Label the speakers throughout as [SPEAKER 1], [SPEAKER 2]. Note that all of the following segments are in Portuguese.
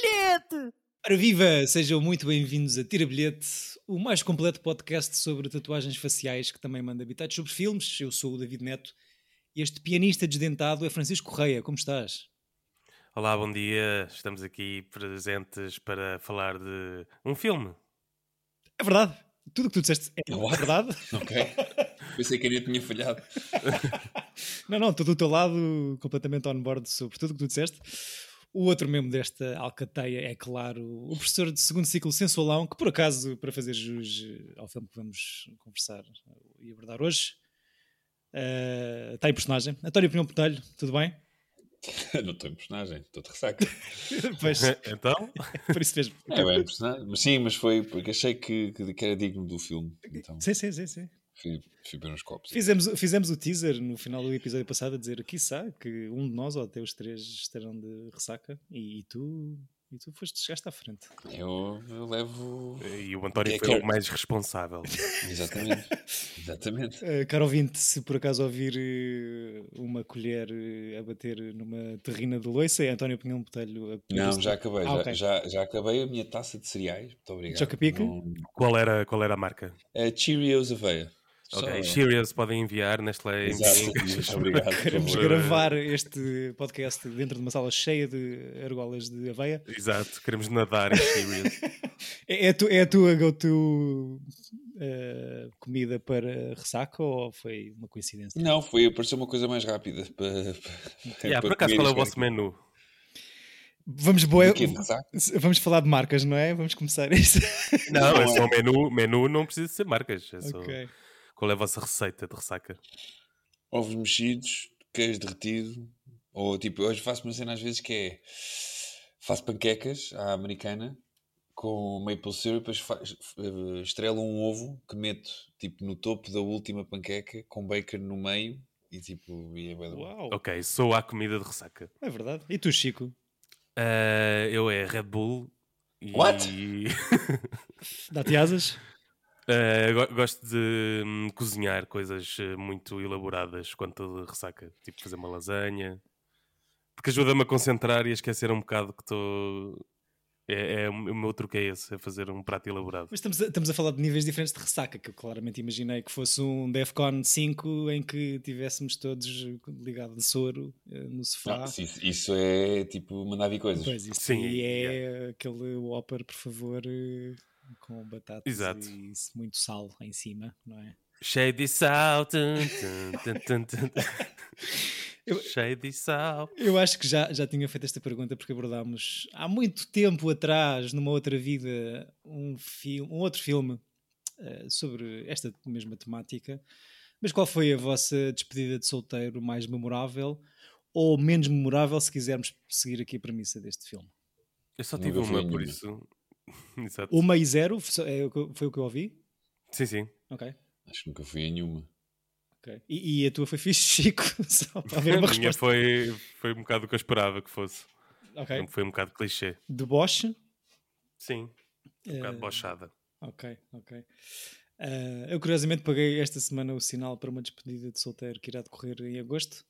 [SPEAKER 1] bilhete!
[SPEAKER 2] Ora viva! Sejam muito bem-vindos a Tira Bilhete, o mais completo podcast sobre tatuagens faciais que também manda habitados sobre filmes. Eu sou o David Neto e este pianista desdentado é Francisco Correia. Como estás?
[SPEAKER 3] Olá, bom dia. Estamos aqui presentes para falar de um filme.
[SPEAKER 2] É verdade. Tudo o que tu disseste é
[SPEAKER 4] What?
[SPEAKER 2] verdade.
[SPEAKER 4] Ok. Pensei que a minha tinha falhado.
[SPEAKER 2] Não, não, estou do teu lado completamente on board sobre tudo o que tu disseste. O outro membro desta alcateia é, claro, o professor de segundo ciclo Sensualão, que por acaso, para fazer jus ao filme que vamos conversar e abordar hoje, eh, está em personagem. António Pinhão Botelho, tudo bem?
[SPEAKER 4] não estou em personagem, estou de ressaca.
[SPEAKER 2] Pois,
[SPEAKER 3] então,
[SPEAKER 2] por isso mesmo.
[SPEAKER 4] É bem em personagem. Mas sim, mas foi porque achei que, que, que era digno do filme. Então
[SPEAKER 2] Sim, sim, sim, sim.
[SPEAKER 4] Copos.
[SPEAKER 2] Fizemos, fizemos o teaser no final do episódio passado a dizer aqui sabe que um de nós ou até os três estarão de ressaca e, e tu e tu foste, chegaste à frente.
[SPEAKER 4] Eu, eu levo.
[SPEAKER 3] e o António
[SPEAKER 4] É
[SPEAKER 3] foi
[SPEAKER 4] que-
[SPEAKER 3] o mais responsável.
[SPEAKER 4] Exatamente. Exatamente.
[SPEAKER 2] Uh, caro ouvinte, se por acaso ouvir eh, uma colher eh, a bater numa terrina de loiça, é António Pinhão Botelho a
[SPEAKER 4] Não, já acabei.
[SPEAKER 2] Ah,
[SPEAKER 4] já,
[SPEAKER 2] ok.
[SPEAKER 4] já, já acabei a minha taça de cereais. Muito obrigado.
[SPEAKER 2] Choca-pica?
[SPEAKER 4] Não-
[SPEAKER 3] Qual era, qual era a marca?
[SPEAKER 4] É Cheerios Aveia. Só-
[SPEAKER 3] Ok, Cheerios podem enviar,
[SPEAKER 4] obrigado. por
[SPEAKER 2] Queremos gravar este podcast dentro de uma sala cheia de argolas de aveia.
[SPEAKER 3] Exato, queremos nadar em Cheerios.
[SPEAKER 2] É, é, a tu- é a tua go-to eh, comida para ressaca ou foi uma coincidência?
[SPEAKER 4] Não, foi apareceu uma coisa mais rápida. Para, para,
[SPEAKER 3] Yeah,
[SPEAKER 4] para
[SPEAKER 3] por acaso, qual é o vosso menu?
[SPEAKER 2] Vamos, boa, vamos falar de marcas, não é? Vamos começar isto.
[SPEAKER 3] Não,
[SPEAKER 4] Não
[SPEAKER 3] é
[SPEAKER 4] é.
[SPEAKER 3] só menu. Menu não precisa ser marcas. É só...
[SPEAKER 2] ok.
[SPEAKER 3] Qual é a vossa receita de ressaca?
[SPEAKER 4] ovos mexidos, queijo derretido, ou tipo, hoje faço uma cena às vezes que é faço panquecas à americana com maple syrup, depois fa- eh, estrelo um ovo que meto tipo no topo da última panqueca com bacon no meio e tipo, e é bom.
[SPEAKER 2] Uau,
[SPEAKER 3] Ok, sou a comida de ressaca.
[SPEAKER 2] é verdade. E tu, Chico?
[SPEAKER 3] Ah, eu é Red Bull. E...
[SPEAKER 4] What?
[SPEAKER 2] Dá-te asas?
[SPEAKER 3] Uh, go- gosto de hum, cozinhar coisas uh, muito elaboradas quando estou de ressaca, tipo fazer uma lasanha, porque ajuda-me a concentrar e a esquecer um bocado que estou. É, é o o meu truque é esse, é fazer um prato elaborado.
[SPEAKER 2] Mas estamos a, estamos a falar de níveis diferentes de ressaca, que eu claramente imaginei que fosse um DEFCON 5 em que tivéssemos todos ligados de soro eh, no sofá.
[SPEAKER 4] Ah, sim, isso é tipo mandar vir coisas.
[SPEAKER 2] Pois, isso
[SPEAKER 3] Sim,
[SPEAKER 2] é aquele Whopper, por favor, eh, com batatas
[SPEAKER 3] Exato.
[SPEAKER 2] e muito sal em cima, não é?
[SPEAKER 3] Cheio de sal. tum, tum, tum, tum, tum.
[SPEAKER 2] Eu-
[SPEAKER 3] Cheio de sal.
[SPEAKER 2] Eu acho que já, já tinha feito esta pergunta porque abordámos há muito tempo atrás, numa outra vida, um, fi- um outro filme eh, sobre esta mesma temática. Mas qual foi a vossa despedida de solteiro mais memorável ou menos memorável, se quisermos seguir aqui a premissa deste filme?
[SPEAKER 3] Eu só tive uma, por isso. Exato.
[SPEAKER 2] Uma e zero foi é o que- foi o que eu ouvi?
[SPEAKER 3] Sim, sim.
[SPEAKER 2] Ok.
[SPEAKER 4] Acho que nunca fui a nenhuma.
[SPEAKER 2] ok. E, e a tua foi fixe, Chico? Só para haver uma
[SPEAKER 3] A minha foi, foi um bocado o que eu esperava que fosse.
[SPEAKER 2] Ok.
[SPEAKER 3] Foi um bocado clichê.
[SPEAKER 2] De Bosch.
[SPEAKER 3] Sim, um bocado
[SPEAKER 2] Eh,
[SPEAKER 3] bochada.
[SPEAKER 2] Ok, ok. Ah, eu curiosamente paguei esta semana o sinal para uma despedida de solteiro que irá decorrer em agosto.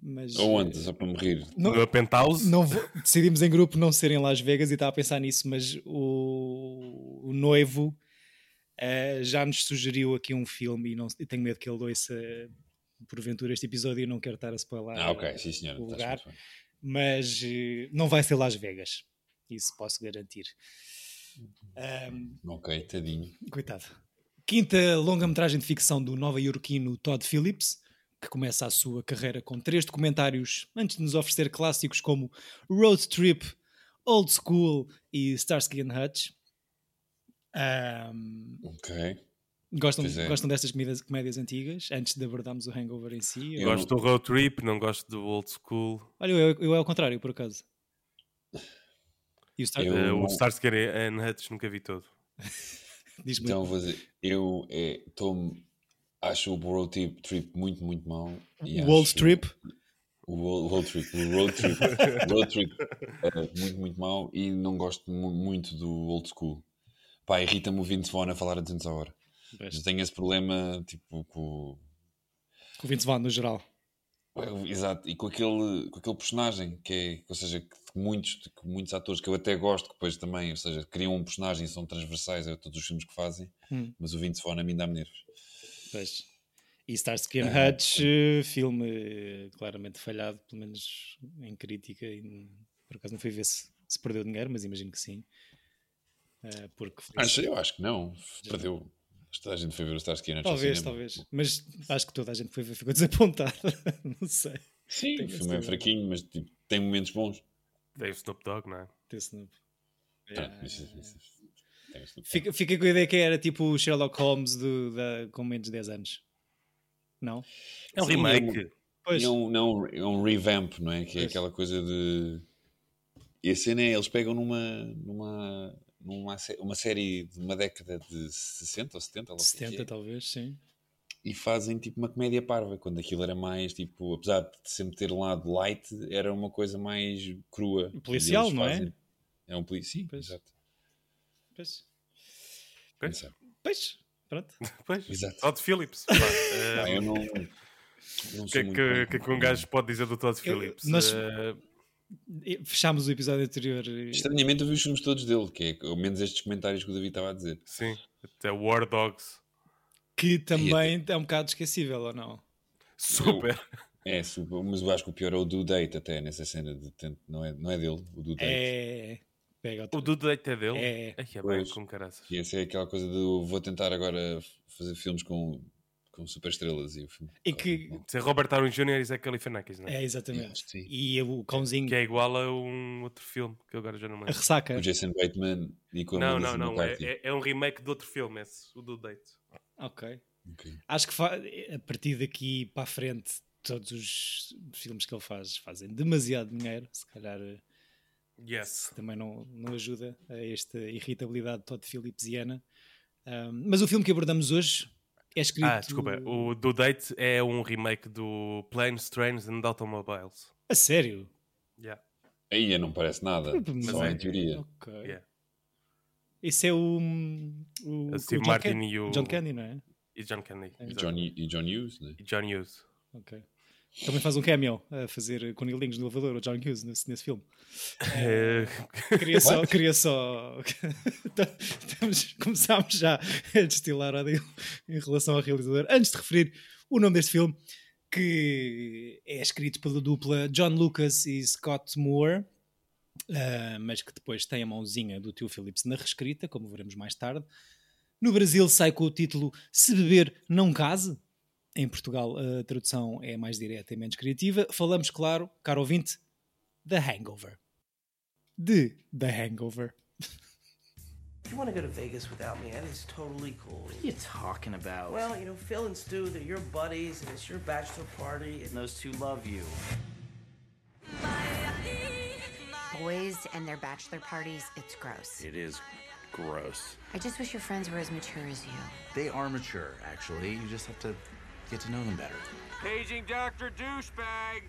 [SPEAKER 2] Mas
[SPEAKER 4] Aonde? Só para me rir.
[SPEAKER 2] não,
[SPEAKER 3] No penthouse?
[SPEAKER 2] não decidimos em grupo não ser em Las Vegas e estava a pensar nisso, mas o, o noivo ah, já nos sugeriu aqui um filme e, não, e tenho medo que ele ouça porventura este episódio e não quero estar a spoiler.
[SPEAKER 4] Ah, ok, sim senhor.
[SPEAKER 2] o lugar.
[SPEAKER 4] muito bem.
[SPEAKER 2] Mas eh, não vai ser Las Vegas. Isso posso garantir. Ahm,
[SPEAKER 4] Ok, tadinho.
[SPEAKER 2] Coitado. Quinta longa-metragem de ficção do nova-iorquino Todd Phillips, que começa a sua carreira com três documentários antes de nos oferecer clássicos como Road Trip, Old School e Starsky and Hutch. Ahm,
[SPEAKER 4] Ok.
[SPEAKER 2] gostam,
[SPEAKER 4] é.
[SPEAKER 2] gostam destas comidas- comédias antigas, antes de abordarmos o Hangover em si?
[SPEAKER 4] Eu-
[SPEAKER 3] Gosto do road trip, não gosto do old school.
[SPEAKER 2] Olha, eu, eu é ao contrário, por acaso. E o Star...
[SPEAKER 4] Eu-
[SPEAKER 3] Eh, o Starsky and Hutch nunca vi todo.
[SPEAKER 2] diz muito.
[SPEAKER 4] Então vou dizer, eu é, tô, acho o road trip, trip muito, muito mau.
[SPEAKER 2] o
[SPEAKER 4] acho
[SPEAKER 2] Trip,
[SPEAKER 4] O road, road trip, o road trip, road trip é muito, muito mau e não gosto mu- muito do old school. Pá, irrita-me o Vince Vaughn a falar a 200 a hora. Eu tenho esse problema, tipo, com...
[SPEAKER 2] com o Vince Vaughn no geral.
[SPEAKER 4] Exato, e com aquele, com aquele personagem que é, ou seja, que muitos, que muitos atores que eu até gosto, que depois também, ou seja, criam um personagem e são transversais a todos os filmes que fazem,
[SPEAKER 2] Hum.
[SPEAKER 4] mas o Vince Vaughn a mim dá-me nervos.
[SPEAKER 2] Pois. E Starsky and Hutch, filme eh, claramente falhado, pelo menos em crítica. E, por acaso não fui ver se, se perdeu dinheiro, mas imagino que sim. Eh, porque foi-
[SPEAKER 4] Acho, eu acho que não, perdeu. Toda a gente foi ver o Starsky and Hutch
[SPEAKER 2] talvez, talvez. Mas acho que toda a gente foi ver, ficou desapontada. não sei.
[SPEAKER 4] Sim,
[SPEAKER 2] Tenho
[SPEAKER 4] o filme é fraquinho, mas tipo, tem momentos bons.
[SPEAKER 3] Tem o Snoop Dogg, não é?
[SPEAKER 2] Desse novo.
[SPEAKER 4] Ah, isso- isso- isso- tem isso.
[SPEAKER 2] Fica, fica com a ideia que era tipo o Sherlock Holmes do, da, com menos de 10 anos. Não?
[SPEAKER 3] É um
[SPEAKER 4] Sim,
[SPEAKER 3] remake.
[SPEAKER 2] Pois.
[SPEAKER 4] É um, não, é um revamp, não é? Que é
[SPEAKER 2] Pois.
[SPEAKER 4] aquela coisa de. E a cena é, eles pegam numa, numa, numa uma série de uma década de 60 ou 70, lá o que é que
[SPEAKER 2] 70
[SPEAKER 4] é,
[SPEAKER 2] talvez, sim.
[SPEAKER 4] e fazem tipo uma comédia parva, quando aquilo era mais tipo, apesar de sempre ter um lado light, era uma coisa mais crua.
[SPEAKER 2] Policial, não é?
[SPEAKER 4] fazem- É um policial, sim,
[SPEAKER 2] Pois.
[SPEAKER 4] exato.
[SPEAKER 2] Pois.
[SPEAKER 3] Pois.
[SPEAKER 2] Pois. Pronto.
[SPEAKER 3] Pois.
[SPEAKER 4] Exato.
[SPEAKER 3] Todd Phillips. pá.
[SPEAKER 4] Ah,
[SPEAKER 3] Eh,
[SPEAKER 4] eu não. não
[SPEAKER 3] O que
[SPEAKER 4] sou
[SPEAKER 3] é
[SPEAKER 4] muito
[SPEAKER 3] que, que, é que um gajo pode dizer do Todd
[SPEAKER 2] Eu-
[SPEAKER 3] Phillips?
[SPEAKER 2] nós- E Fechámos o episódio anterior. e-
[SPEAKER 4] Estranhamente eu vi os filmes todos dele, que é ao menos estes comentários que o David estava a dizer.
[SPEAKER 3] sim, até War Dogs.
[SPEAKER 2] Que também é um bocado esquecível, ou não?
[SPEAKER 3] Super.
[SPEAKER 4] É, super, mas eu acho que o pior é o do date até nessa cena de não é, não é dele, o do date.
[SPEAKER 2] É. Pega
[SPEAKER 3] O do date é dele?
[SPEAKER 2] É.
[SPEAKER 3] Ai, é bem,
[SPEAKER 4] Pois.
[SPEAKER 3] com caraças.
[SPEAKER 4] E essa é aquela coisa do vou tentar agora fazer filmes com, com super estrelas e o filme.
[SPEAKER 2] E que-
[SPEAKER 4] Bom,
[SPEAKER 3] Ser Robert Downey Jr. e Zé Galifianakis, não é?
[SPEAKER 2] É, exatamente.
[SPEAKER 4] sim.
[SPEAKER 2] E o cãozinho.
[SPEAKER 3] Que é igual a um outro filme, que eu agora já não me
[SPEAKER 2] A
[SPEAKER 3] lembro.
[SPEAKER 2] ressaca.
[SPEAKER 4] O Jason Bateman e com a
[SPEAKER 3] Não, não, não. É, é- é um remake de outro filme, esse, o do Date.
[SPEAKER 2] Ok.
[SPEAKER 4] Ok.
[SPEAKER 2] Acho que a partir daqui para a frente, todos os filmes que ele faz fazem demasiado dinheiro. Se calhar eh,
[SPEAKER 3] Yes.
[SPEAKER 2] também não, não ajuda a esta irritabilidade de Todd Phillipsiana. Um, mas o filme que abordamos hoje é escrito.
[SPEAKER 3] Ah, desculpa. O do Date é um remake do Planes, Trains and Automobiles.
[SPEAKER 2] A sério?
[SPEAKER 3] Yeah.
[SPEAKER 4] Aí não parece nada,
[SPEAKER 2] Mas
[SPEAKER 4] só
[SPEAKER 3] é-
[SPEAKER 4] em teoria.
[SPEAKER 2] Ok.
[SPEAKER 3] Yeah.
[SPEAKER 2] Esse é o. o
[SPEAKER 3] A Steve
[SPEAKER 2] o John
[SPEAKER 3] Martin
[SPEAKER 2] Ken-
[SPEAKER 3] e o-
[SPEAKER 2] John Candy, não é?
[SPEAKER 3] E John Candy.
[SPEAKER 4] E
[SPEAKER 3] exato.
[SPEAKER 4] John, e John Hughes, né?
[SPEAKER 3] E John Hughes.
[SPEAKER 2] Ok. Também faz um cameo a fazer conilinhos no elevador, o John Hughes, nesse, nesse filme.
[SPEAKER 3] Eh,
[SPEAKER 2] Queria só. queria só... Estamos, começámos já a destilar ódio em relação ao realizador. Antes de referir o nome deste filme, que é escrito pela dupla John Lucas e Scott Moore, ah, mas que depois tem a mãozinha do tio Phillips na reescrita, como veremos mais tarde. No Brasil sai com o título Se Beber Não Case. Em Portugal a tradução é mais direta e menos criativa. Falamos, claro, caro ouvinte, The Hangover. De The Hangover.
[SPEAKER 1] If you want to go to Vegas without me, that is totally cool.
[SPEAKER 5] What are you talking about?
[SPEAKER 1] Well, you know, Phil and Stu, they're your buddies, and it's your bachelor party.
[SPEAKER 5] and those two love you.
[SPEAKER 6] Boys and their bachelor parties, it's gross.
[SPEAKER 7] It is gross.
[SPEAKER 6] I just wish your friends were as mature as you.
[SPEAKER 7] They are mature, actually. You just have to get to know them better.
[SPEAKER 8] Paging Dr. Douchebag.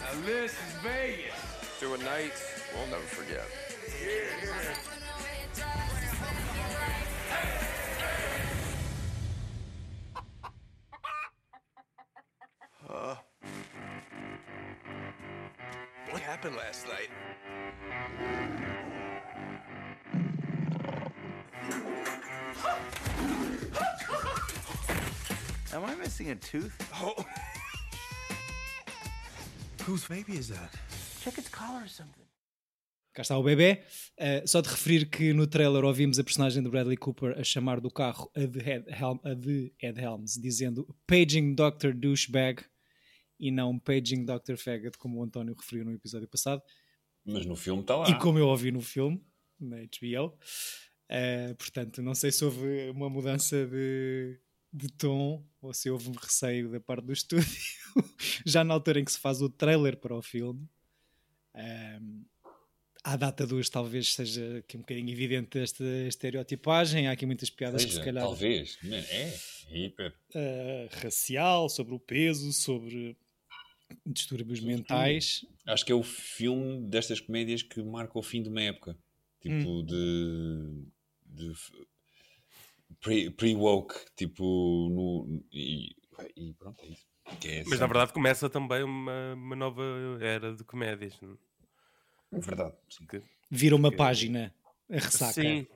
[SPEAKER 8] Now this is Vegas.
[SPEAKER 9] Two a night we'll never forget.
[SPEAKER 8] Uh, what happened last night?
[SPEAKER 7] Am I missing a tooth?
[SPEAKER 8] Oh,
[SPEAKER 9] Whose baby is that?
[SPEAKER 1] Check its collar or something.
[SPEAKER 2] Cá está o bebê. Uh, só de referir que no trailer ouvimos a personagem de Bradley Cooper a chamar do carro a de Ed, Helm, a de Ed Helms, dizendo Paging Dr. Douchebag e não Paging Dr. Faggot, como o António referiu no episódio passado.
[SPEAKER 4] Mas no filme está lá.
[SPEAKER 2] E como eu ouvi no filme, na HBO. Uh, portanto, não sei se houve uma mudança de, de tom ou se houve um receio da parte do estúdio, já na altura em que se faz o trailer para o filme. Um, à data 2 talvez seja aqui um bocadinho evidente esta estereotipagem, há aqui muitas piadas que
[SPEAKER 4] Seja,
[SPEAKER 2] se calhar
[SPEAKER 4] Talvez. É, é hiper.
[SPEAKER 2] uh, racial, sobre o peso, sobre distúrbios mentais.
[SPEAKER 4] Acho que é o filme destas comédias que marca o fim de uma época. Tipo,
[SPEAKER 2] Hum.
[SPEAKER 4] de, de f- pre- pre-woke, tipo, no, e, e pronto, é isso. É
[SPEAKER 3] Mas na verdade começa também uma, uma nova era de comédias. não
[SPEAKER 4] É verdade, sim.
[SPEAKER 3] Que-
[SPEAKER 2] Vira uma
[SPEAKER 3] que-
[SPEAKER 2] página, a ressaca.
[SPEAKER 3] Sim,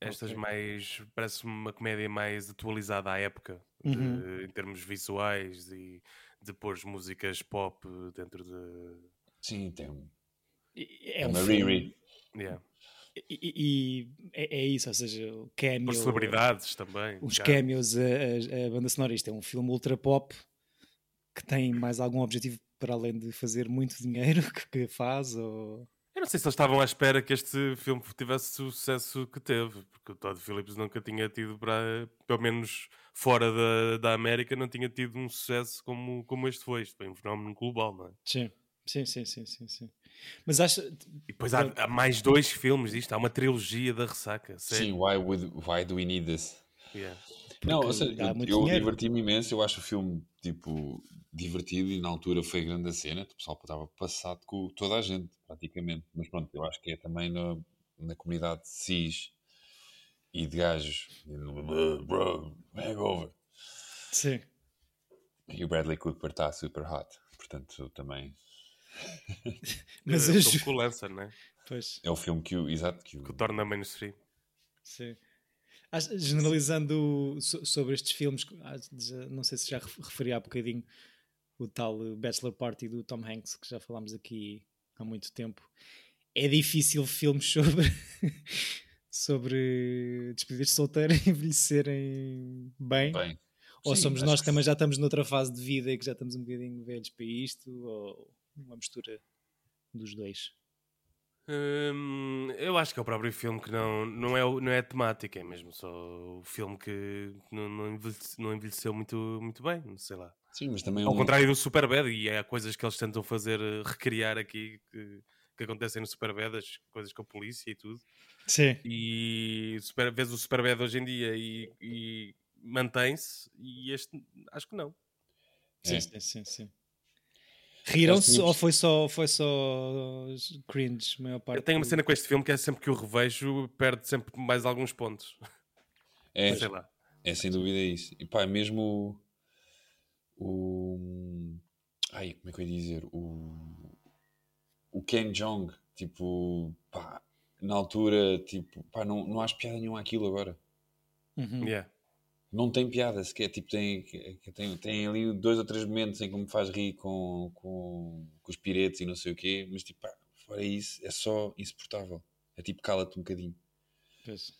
[SPEAKER 3] estas
[SPEAKER 2] Ok.
[SPEAKER 3] mais. Parece-me uma comédia mais atualizada à época, de-
[SPEAKER 2] Uhum.
[SPEAKER 3] em termos visuais e de pôr músicas pop dentro de.
[SPEAKER 4] Sim, tem
[SPEAKER 2] É
[SPEAKER 4] é
[SPEAKER 2] um
[SPEAKER 4] uma
[SPEAKER 2] filme-
[SPEAKER 4] Riri.
[SPEAKER 3] Yeah.
[SPEAKER 2] E, e- é, é isso, ou seja, o cameo,
[SPEAKER 3] Por celebridades também.
[SPEAKER 2] os
[SPEAKER 3] cá.
[SPEAKER 2] cameos, a, a- a banda sonora. Isto é um filme ultra pop que tem mais algum objetivo para além de fazer muito dinheiro que, que faz? Ou...
[SPEAKER 3] Eu não sei se eles estavam à espera que este filme tivesse o sucesso que teve, porque o Todd Phillips nunca tinha tido, para, pelo menos fora da, da América, não tinha tido um sucesso como, como este foi. Isto foi um fenómeno global, não é?
[SPEAKER 2] Sim. Sim, sim, sim, sim, sim. Mas acho.
[SPEAKER 3] E depois há, há mais dois filmes disto, há uma trilogia da ressaca.
[SPEAKER 4] Sim,
[SPEAKER 3] Sério.
[SPEAKER 4] why, would, why do we need this?
[SPEAKER 3] Yeah.
[SPEAKER 4] Não, ou seja, eu,
[SPEAKER 2] muito
[SPEAKER 4] eu diverti-me imenso, eu acho o filme, tipo, divertido e na altura foi grande a cena, o pessoal estava passado com toda a gente, praticamente. Mas pronto, eu acho que é também na, na comunidade cis e de gajos, bro, hangover.
[SPEAKER 2] Sim.
[SPEAKER 4] E o Bradley Cooper está super hot, portanto também
[SPEAKER 2] Mas
[SPEAKER 3] filme
[SPEAKER 2] ju-
[SPEAKER 3] com o Lancer, né?
[SPEAKER 2] Pois,
[SPEAKER 4] é o filme que o, exato, que o,
[SPEAKER 3] Que o torna mainstream.
[SPEAKER 2] sim. Generalizando so- sobre estes filmes, não sei se já ref- referi há bocadinho o tal Bachelor Party do Tom Hanks, que já falámos aqui há muito tempo. É difícil filmes sobre, sobre despedidas de solteiro envelhecerem bem.
[SPEAKER 4] bem.
[SPEAKER 2] Ou
[SPEAKER 4] Sim,
[SPEAKER 2] somos nós que
[SPEAKER 4] que
[SPEAKER 2] também já estamos noutra fase de vida e que já estamos um bocadinho velhos para isto, ou uma mistura dos dois.
[SPEAKER 3] Hum, eu acho que é o próprio filme que não, não, é, não é a temática, é mesmo só o filme que não, não, envelhece- não envelheceu muito, muito bem, sei lá.
[SPEAKER 4] Sim, mas também é
[SPEAKER 3] Ao
[SPEAKER 4] um-
[SPEAKER 3] contrário do Superbad, e há coisas que eles tentam fazer, eh, recriar aqui, que, que acontecem no Superbad, as coisas com a polícia e tudo.
[SPEAKER 2] Sim.
[SPEAKER 3] E super, vês o Superbad hoje em dia e, e mantém-se, e este acho que não.
[SPEAKER 2] Sim,
[SPEAKER 4] É.
[SPEAKER 2] sim, sim, sim. Riram-se ou foi só, foi só cringe, a maior parte?
[SPEAKER 3] Eu tenho uma cena com este filme que é sempre que o revejo, perde sempre mais alguns pontos.
[SPEAKER 4] é,
[SPEAKER 3] Sei lá.
[SPEAKER 4] É sem dúvida isso. E pá, mesmo o. o- ai, como é que eu ia dizer? O. O Ken Jong, tipo, pá, na altura, tipo, pá, não, não acho piada nenhuma aquilo agora.
[SPEAKER 2] Uhum.
[SPEAKER 3] Yeah.
[SPEAKER 4] Não tem piada sequer, tipo, tem, tem, tem ali dois ou três momentos em que me faz rir com, com, com os piretes e não sei o quê, mas tipo, pá, fora isso, é só insuportável. É tipo, cala-te um bocadinho.
[SPEAKER 2] Pois.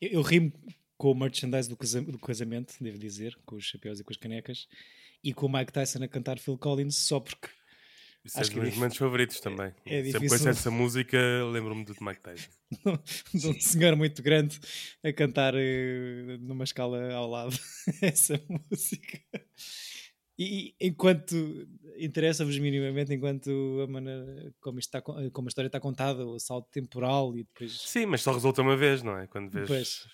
[SPEAKER 2] Eu, eu rimo com o merchandise do, casa- do casamento, devo dizer, com os chapéus e com as canecas, e com o Mike Tyson a cantar Phil Collins, só porque
[SPEAKER 3] Isso é
[SPEAKER 2] Acho
[SPEAKER 3] dos
[SPEAKER 2] que é
[SPEAKER 3] meus
[SPEAKER 2] dif-
[SPEAKER 3] momentos favoritos também.
[SPEAKER 2] é
[SPEAKER 3] Sempre
[SPEAKER 2] difícil.
[SPEAKER 3] ouço essa música, lembro-me do Mike Tyson.
[SPEAKER 2] de um senhor muito grande a cantar eh, numa escala ao lado essa música. E enquanto interessa-vos minimamente, enquanto a maneira como, está, co- como a história está contada, o salto temporal e depois.
[SPEAKER 3] Sim, mas só resulta uma vez, não é? Quando vês,
[SPEAKER 2] Pois.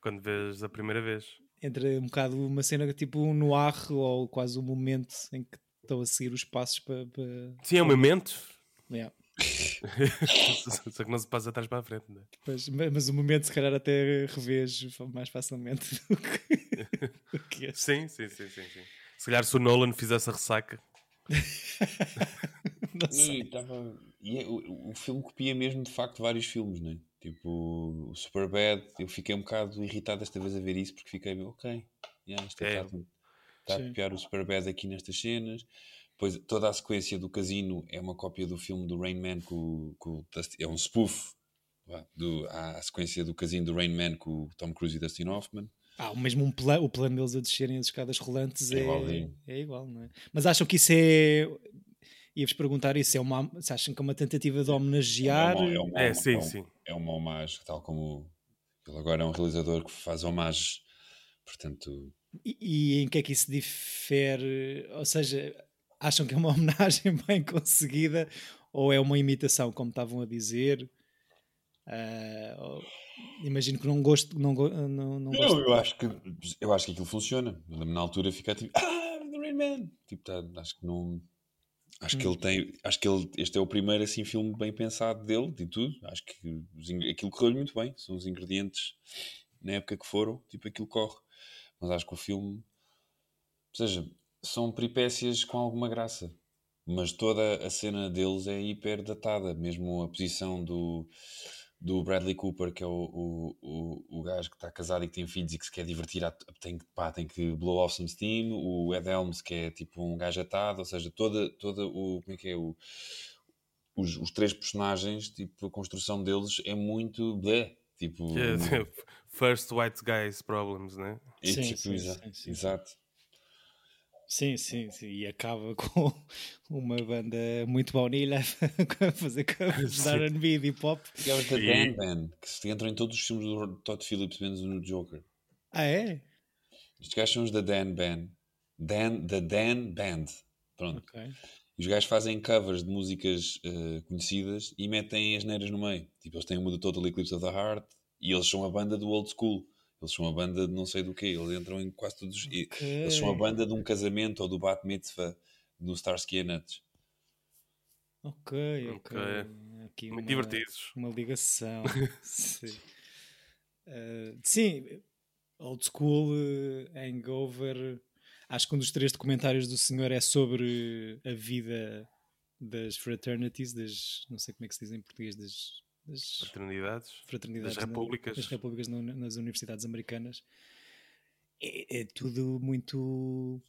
[SPEAKER 3] quando vês a primeira vez.
[SPEAKER 2] Entra um bocado uma cena tipo um noir ou quase um momento em que estão a seguir os passos para. para...
[SPEAKER 3] Sim, é um momento.
[SPEAKER 2] Yeah.
[SPEAKER 3] Só que não se passa atrás para a frente, não é?
[SPEAKER 2] Pois, ma- mas o momento, se calhar, até revês mais facilmente do que, do que este.
[SPEAKER 3] Sim, sim, sim, sim, sim. Se calhar se o Nolan fizesse a ressaca.
[SPEAKER 2] Não sei.
[SPEAKER 4] E, tava- e é- o, o filme copia mesmo de facto vários filmes, né? Tipo, o Superbad, eu fiquei um bocado irritado esta vez a ver isso porque fiquei, ok, yeah, isto
[SPEAKER 3] É.
[SPEAKER 4] está a copiar o Superbad aqui nestas cenas. Depois toda a sequência do casino é uma cópia do filme do Rain Man com, com é um spoof do, à sequência do casino do Rain Man com o Tom Cruise e Dustin Hoffman.
[SPEAKER 2] Ah, mesmo um pla- o plano deles a descerem as escadas rolantes
[SPEAKER 4] É
[SPEAKER 2] é,
[SPEAKER 4] igualzinho.
[SPEAKER 2] é igual, não é? Mas acham que isso é. Ia-vos perguntar isso, é uma, se acham que é uma tentativa de homenagear.
[SPEAKER 4] É, uma, é, uma,
[SPEAKER 3] É, sim,
[SPEAKER 4] é um-
[SPEAKER 3] sim.
[SPEAKER 4] é uma homagem, tal como ele agora é um realizador que faz homagens, portanto,
[SPEAKER 2] E, e em que é que isso difere? Ou seja, acham que é uma homenagem bem conseguida ou é uma imitação, como estavam a dizer? Ou- imagino que não gosto. Não, não, não gosto.
[SPEAKER 4] eu acho que eu acho que aquilo funciona. Na altura ficar tipo, ah, The Rain Man. Tipo, tá, acho que não. Acho que ele tem. Acho que ele, este é o primeiro assim, filme bem pensado dele, de tudo. Acho que os aquilo correu muito bem. São os ingredientes na época que foram, tipo, aquilo corre. Mas acho que o filme, ou seja, são peripécias com alguma graça. Mas toda a cena deles é hiper datada, mesmo a posição do, do Bradley Cooper, que é o, o, o, o gajo que está casado e que tem filhos e que se quer divertir, tem, pá, tem que blow off some steam, o Ed Helms, que é tipo um gajo atado, ou seja, toda, toda o, como é que é, o, os, os três personagens, tipo, a construção deles é muito blé, tipo,
[SPEAKER 3] é, First White Guys Problems, né?
[SPEAKER 4] é
[SPEAKER 2] Sim,
[SPEAKER 4] tipo,
[SPEAKER 2] sim,
[SPEAKER 4] exa-
[SPEAKER 2] sim, sim.
[SPEAKER 4] exato.
[SPEAKER 2] Sim, sim, sim. E acaba com uma banda muito baunilha a fazer covers de. R&B e de hip hop.
[SPEAKER 4] Gajos da
[SPEAKER 3] E-
[SPEAKER 4] Dan Band, que se entram em todos os filmes do Todd Phillips, menos no Joker.
[SPEAKER 2] Ah, é?
[SPEAKER 4] Estes gajos são os da Dan Band. Dan, da Dan Band. Pronto.
[SPEAKER 2] Ok.
[SPEAKER 4] Os gajos fazem covers de músicas eh, conhecidas e metem as neiras no meio. Tipo, eles têm uma do Total Eclipse of the Heart e eles são a banda do old school. Eles são a banda de não sei do quê. Eles entram em quase todos. e-
[SPEAKER 2] Ok.
[SPEAKER 4] Eles são a banda de um casamento ou do Bat Mitzvah no Starsky and Hutch.
[SPEAKER 2] Ok, ok.
[SPEAKER 3] Ok.
[SPEAKER 2] Aqui
[SPEAKER 3] Muito
[SPEAKER 2] uma-
[SPEAKER 3] divertidos.
[SPEAKER 2] Uma ligação. sim. Eh, sim, old school, hangover. Acho que um dos três documentários do senhor é sobre a vida das fraternities, das. Não sei como é que se diz em português, das. das
[SPEAKER 3] Fraternidades.
[SPEAKER 2] fraternidades
[SPEAKER 3] Das repúblicas.
[SPEAKER 2] das repúblicas nas universidades americanas é, é tudo muito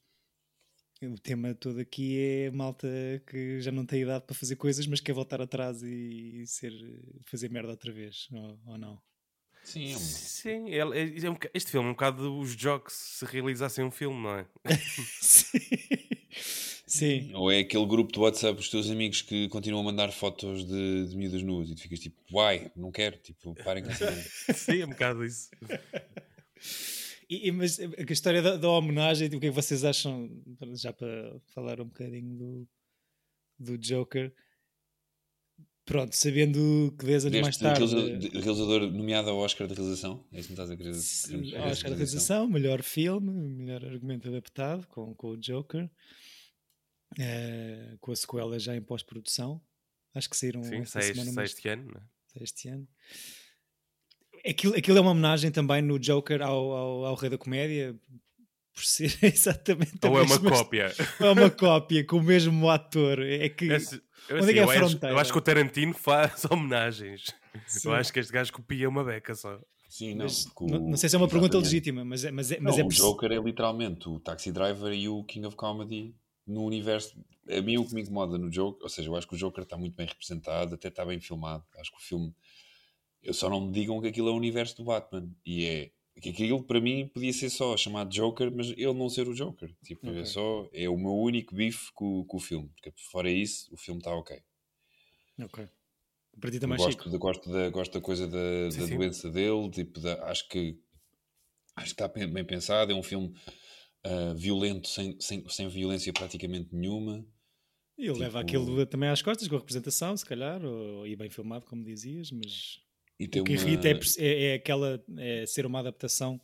[SPEAKER 2] o tema todo aqui é malta que já não tem idade para fazer coisas mas quer voltar atrás e ser fazer merda outra vez ou, ou não
[SPEAKER 4] Sim, é.
[SPEAKER 3] Sim, ele- é- é um este filme é um bocado os jogos se realizassem um filme, não é?
[SPEAKER 2] sim sim
[SPEAKER 4] Ou é aquele grupo de WhatsApp, os teus amigos que continuam a mandar fotos de, de miúdas nuas e tu ficas tipo, why? Não quero, tipo, parem com.
[SPEAKER 3] Sim, é um bocado isso.
[SPEAKER 2] E- e- mas a a história da, da homenagem, tipo, o que é que vocês acham, já para falar um bocadinho do, do Joker, pronto, sabendo que 10 anos mais tarde.
[SPEAKER 4] realizador, de- realizador nomeado ao Oscar de realização, é isso que me estás a querer queremos-
[SPEAKER 2] Oscar de realização, melhor filme, melhor argumento adaptado com, com o Joker, eh, com a sequela já em pós-produção. Acho que saíram
[SPEAKER 3] Sim,
[SPEAKER 2] esta
[SPEAKER 3] sai
[SPEAKER 2] semana, mas-
[SPEAKER 3] este ano, é?
[SPEAKER 2] sai este ano. Aquilo, aquilo é uma homenagem também no Joker ao, ao, ao Rei da Comédia, por ser exatamente a
[SPEAKER 3] Ou é uma
[SPEAKER 2] mesma-
[SPEAKER 3] cópia?
[SPEAKER 2] É uma cópia com o mesmo ator. É que.
[SPEAKER 3] Esse- eu,
[SPEAKER 2] Onde é
[SPEAKER 3] assim,
[SPEAKER 2] que é a
[SPEAKER 3] eu acho,
[SPEAKER 2] fronteira?
[SPEAKER 3] eu acho que o Tarantino faz homenagens.
[SPEAKER 2] Sim.
[SPEAKER 3] Eu acho que este gajo copia uma beca só.
[SPEAKER 4] Sim, não.
[SPEAKER 2] Mas
[SPEAKER 4] o-
[SPEAKER 2] não, não sei se é uma pergunta legítima, mas é, mas é, mas
[SPEAKER 4] Não,
[SPEAKER 2] é
[SPEAKER 4] o Joker é literalmente o Taxi Driver e o King of Comedy no universo. A mim o que me incomoda no Joker, ou seja, eu acho que o Joker está muito bem representado, até está bem filmado. Acho que o filme. Eu só não me digam que aquilo é o universo do Batman. E é. Que aquilo para mim podia ser só chamado Joker, mas ele não ser o Joker. Tipo,
[SPEAKER 2] Ok.
[SPEAKER 4] é só. É o meu único bife com, com o filme. Porque fora isso, o filme está ok.
[SPEAKER 2] Ok. Para ti também,
[SPEAKER 4] gosto, da, gosto, da, gosto da coisa da,
[SPEAKER 3] Sim,
[SPEAKER 4] da
[SPEAKER 3] sim.
[SPEAKER 4] doença dele, tipo, da- acho que acho que está bem, pensado, é um filme ah, violento, sem, sem, sem violência praticamente nenhuma.
[SPEAKER 2] E ele leva
[SPEAKER 4] tipo-
[SPEAKER 2] aquilo também às costas com a representação, se calhar, ou, e bem filmado, como dizias, mas
[SPEAKER 4] E tem
[SPEAKER 2] o que
[SPEAKER 4] uma-
[SPEAKER 2] irrita é, é, é aquela é ser uma adaptação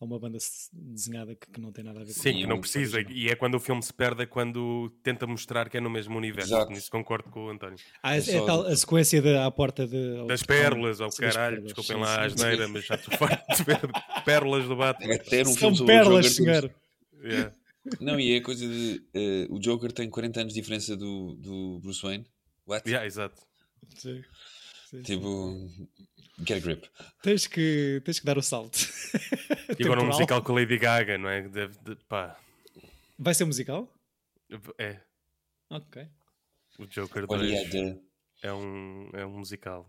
[SPEAKER 2] a uma banda desenhada que, que não tem nada a ver com
[SPEAKER 3] Sim, que
[SPEAKER 4] é
[SPEAKER 3] não
[SPEAKER 4] um
[SPEAKER 3] precisa.
[SPEAKER 2] original.
[SPEAKER 3] E é quando o filme se perde, é quando tenta mostrar que é no mesmo universo.
[SPEAKER 4] Exato.
[SPEAKER 3] Nisso concordo com o António.
[SPEAKER 2] Ah, é,
[SPEAKER 4] É só-
[SPEAKER 2] tal, a sequência da, à porta de, ao
[SPEAKER 3] Das pérolas, ao
[SPEAKER 2] Sim,
[SPEAKER 3] caralho,
[SPEAKER 2] pérolas,
[SPEAKER 3] desculpem
[SPEAKER 2] sim,
[SPEAKER 3] lá a
[SPEAKER 2] sim.
[SPEAKER 3] asneira, mas já estou farto de ver pérolas do Batman.
[SPEAKER 4] Até num
[SPEAKER 2] São pérolas, senhor.
[SPEAKER 3] Yeah.
[SPEAKER 4] Não, e é a coisa de eh, o Joker tem 40 anos de diferença do, do Bruce Wayne. What?
[SPEAKER 3] Yeah, exato.
[SPEAKER 2] Sim. Sim, sim.
[SPEAKER 4] Tipo, get a grip.
[SPEAKER 2] Tens que, tens que dar o salto.
[SPEAKER 3] E agora um musical com a Lady Gaga, não é? Deve, de, pá,
[SPEAKER 2] Vai ser musical?
[SPEAKER 3] é.
[SPEAKER 2] Ok.
[SPEAKER 3] O Joker
[SPEAKER 4] Olha,
[SPEAKER 3] 2
[SPEAKER 4] é de-
[SPEAKER 3] é um, é um musical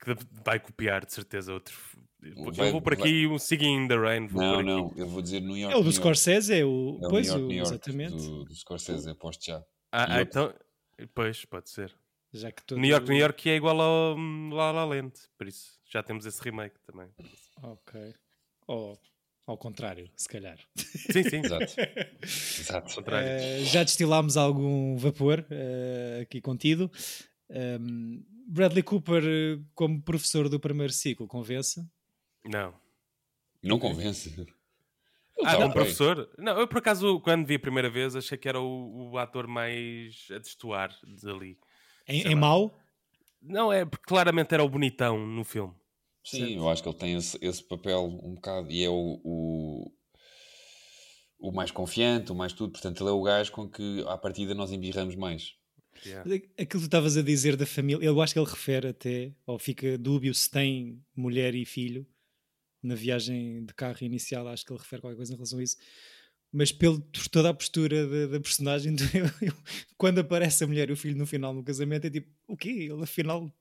[SPEAKER 3] que vai copiar de certeza outro.
[SPEAKER 4] Vai-
[SPEAKER 3] eu vou por aqui um Singing in the Rain. Vou
[SPEAKER 4] Não, não, eu vou dizer New York.
[SPEAKER 2] É o do. Scorsese, é o.
[SPEAKER 4] É o
[SPEAKER 2] pois,
[SPEAKER 4] New York,
[SPEAKER 2] o-
[SPEAKER 4] New York,
[SPEAKER 2] exatamente.
[SPEAKER 4] Do, do Scorsese, aposto já.
[SPEAKER 3] Ah, ah, então, pois, pode ser.
[SPEAKER 2] Já que todo...
[SPEAKER 3] New York, New York é igual ao hum, La La Land, por isso já temos esse remake também.
[SPEAKER 2] Ok. Ou ao contrário, se calhar.
[SPEAKER 3] Sim, sim,
[SPEAKER 4] Exato. Exato.
[SPEAKER 3] contrário.
[SPEAKER 2] Eh, já destilámos algum vapor eh, aqui contido. Um, Bradley Cooper, como professor do primeiro ciclo, convence?
[SPEAKER 3] Não.
[SPEAKER 4] Não convence.
[SPEAKER 3] Ah,
[SPEAKER 4] tá
[SPEAKER 3] um
[SPEAKER 4] ok.
[SPEAKER 3] professor? Não, eu por acaso, quando vi a primeira vez, achei que era o, o ator mais a destoar dali.
[SPEAKER 2] Em, em mau?
[SPEAKER 3] Não, é porque claramente era o bonitão no filme.
[SPEAKER 4] Sim,
[SPEAKER 2] Certo.
[SPEAKER 4] eu acho que ele tem esse, esse papel um bocado e é o, o, o mais confiante, o mais tudo. Portanto, ele é o gajo com que à partida nós embirramos mais.
[SPEAKER 3] Yeah.
[SPEAKER 2] Aquilo que tu estavas a dizer da família, eu acho que ele refere até, ou fica dúbio se tem mulher e filho na viagem de carro inicial, acho que ele refere qualquer coisa em relação a isso. Mas pelo, por toda a postura da, da personagem, eu- eu- quando aparece a mulher e o filho no final no casamento, é tipo, o quê? Ele afinal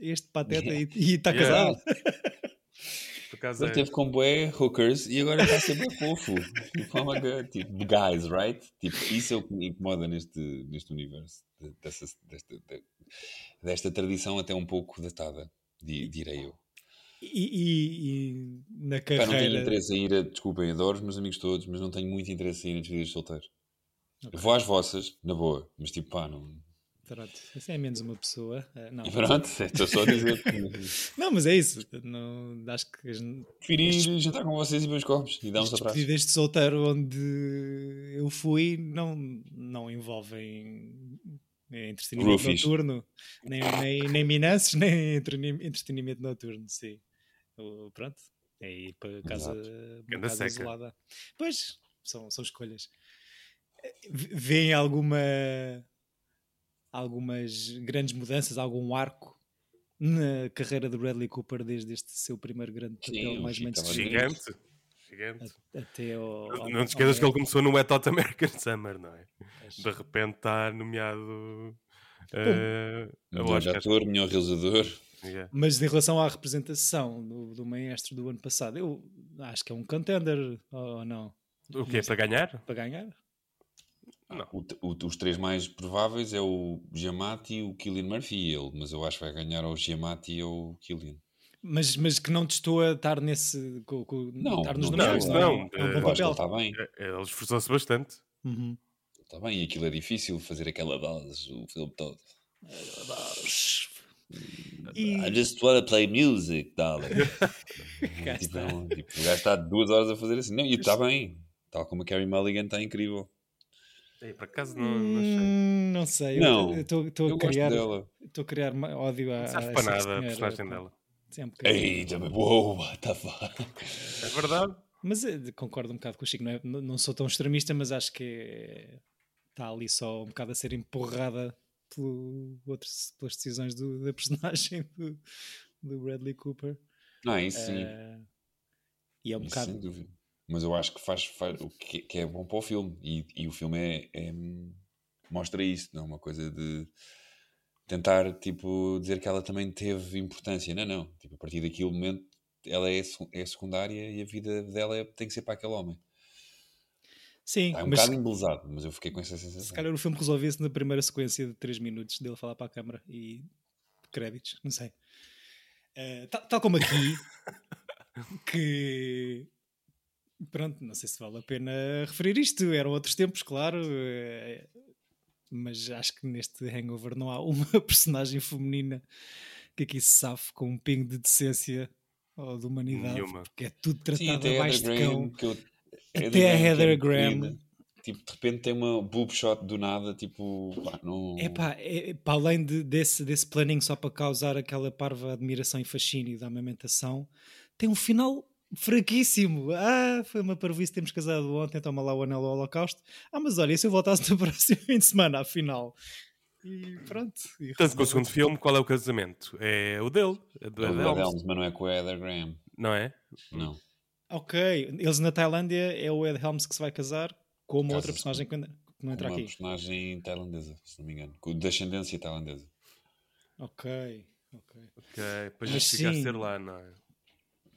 [SPEAKER 2] é este pateta e- e está
[SPEAKER 3] Yeah.
[SPEAKER 2] casado.
[SPEAKER 3] Por acaso
[SPEAKER 4] Ele
[SPEAKER 3] é.
[SPEAKER 4] teve com bué hookers e agora está a ser bem fofo. Tipo, oh my God, tipo, guys, right? Tipo, isso é o que me incomoda neste, neste universo. de- Dessa, desta, de- desta tradição até um pouco datada, di- direi eu.
[SPEAKER 2] E, e- e na
[SPEAKER 4] Pá, não tenho
[SPEAKER 2] carreira.
[SPEAKER 4] interesse em ir a. Desculpem, adoro os meus amigos todos, mas não tenho muito interesse em ir a despedidas de solteiro. Eu vou às vossas, na boa, mas tipo, pá, não.
[SPEAKER 2] Pronto, isso é menos uma pessoa. eh, Não,
[SPEAKER 4] pronto, estou só a dizer
[SPEAKER 2] não mas é isso. Não, acho que as-
[SPEAKER 4] preferi ir jantar com vocês e os copos e dar uns abraços.
[SPEAKER 2] despedidas de solteiro onde eu fui não, não envolvem entretenimento
[SPEAKER 4] Roofies.
[SPEAKER 2] noturno, nem, nem, nem minanças, nem entretenimento noturno, sim. O- Pronto, é ir para casa, uma
[SPEAKER 3] Ganda
[SPEAKER 2] casa isolada. Pois, são, são escolhas. Vêem alguma algumas grandes mudanças, algum arco na carreira de Bradley Cooper desde este seu primeiro grande papel
[SPEAKER 4] Sim,
[SPEAKER 2] mais
[SPEAKER 4] estava
[SPEAKER 2] mainstream
[SPEAKER 3] Gigante. Gigante.
[SPEAKER 2] até ao, ao-
[SPEAKER 3] Não te esqueças
[SPEAKER 2] ao-
[SPEAKER 3] que ele começou no Wet Hot American Summer, não é? De repente está nomeado a
[SPEAKER 4] Melhor
[SPEAKER 3] Oscar.
[SPEAKER 4] ator, melhor realizador.
[SPEAKER 3] Yeah.
[SPEAKER 2] Mas em relação à representação do, do maestro do ano passado, eu acho que é um contender ou ou não?
[SPEAKER 3] O quê? Para ganhar?
[SPEAKER 2] Para ganhar?
[SPEAKER 4] O t- o- os três mais prováveis é o Giamatti, o Killian Murphy e ele, mas eu acho que vai ganhar ou o Giamatti ou o Killian.
[SPEAKER 2] Mas, mas que não te estou a estar nesse. Co, co,
[SPEAKER 4] Não,
[SPEAKER 2] estar nos
[SPEAKER 4] não,
[SPEAKER 2] nomeados,
[SPEAKER 3] não,
[SPEAKER 2] é?
[SPEAKER 3] não,
[SPEAKER 2] É
[SPEAKER 4] que
[SPEAKER 2] papel.
[SPEAKER 4] ele está bem,
[SPEAKER 3] Eh, Ele esforçou-se bastante.
[SPEAKER 2] Uhum.
[SPEAKER 4] está bem, e aquilo é difícil fazer aquela voz o filme todo.
[SPEAKER 2] E,
[SPEAKER 4] I just wanna play music, darling. Tipo, não, tipo, o gajo está duas horas a fazer assim. Não, e está bem. Tal como a Carrie Mulligan está incrível.
[SPEAKER 3] Ei, por acaso não, não sei.
[SPEAKER 2] Hum, não sei,
[SPEAKER 4] Não,
[SPEAKER 2] estou a criar,
[SPEAKER 4] dela.
[SPEAKER 2] estou a criar ódio a,
[SPEAKER 3] Não serve para nada a personagem dela.
[SPEAKER 2] Sim, é bocadinho.
[SPEAKER 4] Ei, também, wow, what the fuck.
[SPEAKER 3] É verdade.
[SPEAKER 2] Mas eh, concordo um bocado com o Chico, não, é? Não- sou tão extremista, mas acho que está ali só um bocado a ser empurrada pelo, outros, pelas decisões do- da personagem do, do Bradley Cooper.
[SPEAKER 4] Não, isso sim.
[SPEAKER 2] Eh, e é um
[SPEAKER 4] Isso
[SPEAKER 2] bocado.
[SPEAKER 4] sem dúvida. Mas eu acho que faz, faz o que, que é bom para o filme. E, e o filme é, é- mostra isso, não é uma coisa de tentar tipo, dizer que ela também teve importância. Não, não. Tipo, a partir daquele momento ela é, é secundária e a vida dela é- tem que ser para aquele homem.
[SPEAKER 2] Sim,
[SPEAKER 4] Está um
[SPEAKER 2] mas
[SPEAKER 4] bocado embelezado, mas eu fiquei com essa sensação.
[SPEAKER 2] se calhar o filme resolvia-se na primeira sequência de 3 minutos dele falar para a câmara e créditos, não sei. Eh, tal, tal como aqui, que pronto, não sei se vale a pena referir isto, eram outros tempos, claro, eh, mas acho que neste hangover não há uma personagem feminina que aqui se safe com um pingo de decência ou de humanidade,
[SPEAKER 3] Nenhuma.
[SPEAKER 2] porque é tudo
[SPEAKER 4] Sim,
[SPEAKER 2] tratado
[SPEAKER 4] a
[SPEAKER 2] abaixo de
[SPEAKER 4] Graham,
[SPEAKER 2] cão.
[SPEAKER 4] que eu-
[SPEAKER 2] Até a
[SPEAKER 4] que é
[SPEAKER 2] Heather Graham.
[SPEAKER 4] pequenina, Tipo, de repente tem uma boob shot do nada, tipo, pá, não...
[SPEAKER 2] Epá, é, para além de- desse, desse planinho só para causar aquela parva admiração e fascínio da amamentação, tem um final fraquíssimo. Ah, foi uma parvoíce, temos casado ontem, toma lá o anel ao holocausto. Ah, mas olha, e se eu voltasse no próximo fim de semana, afinal? E pronto. E
[SPEAKER 3] Tanto que o segundo filme, qual é o casamento? É o dele. É do
[SPEAKER 4] É o mas não é com a Heather Graham.
[SPEAKER 3] Não é?
[SPEAKER 4] Não.
[SPEAKER 2] Ok, eles na Tailândia é o Ed Helms que se vai casar com uma outra personagem que não entra
[SPEAKER 4] uma
[SPEAKER 2] aqui.
[SPEAKER 4] personagem tailandesa, se não me engano. Com descendência tailandesa.
[SPEAKER 2] Ok, ok.
[SPEAKER 3] Ok, depois
[SPEAKER 2] Mas
[SPEAKER 3] justifica a
[SPEAKER 2] sim.
[SPEAKER 3] ser lá, não é?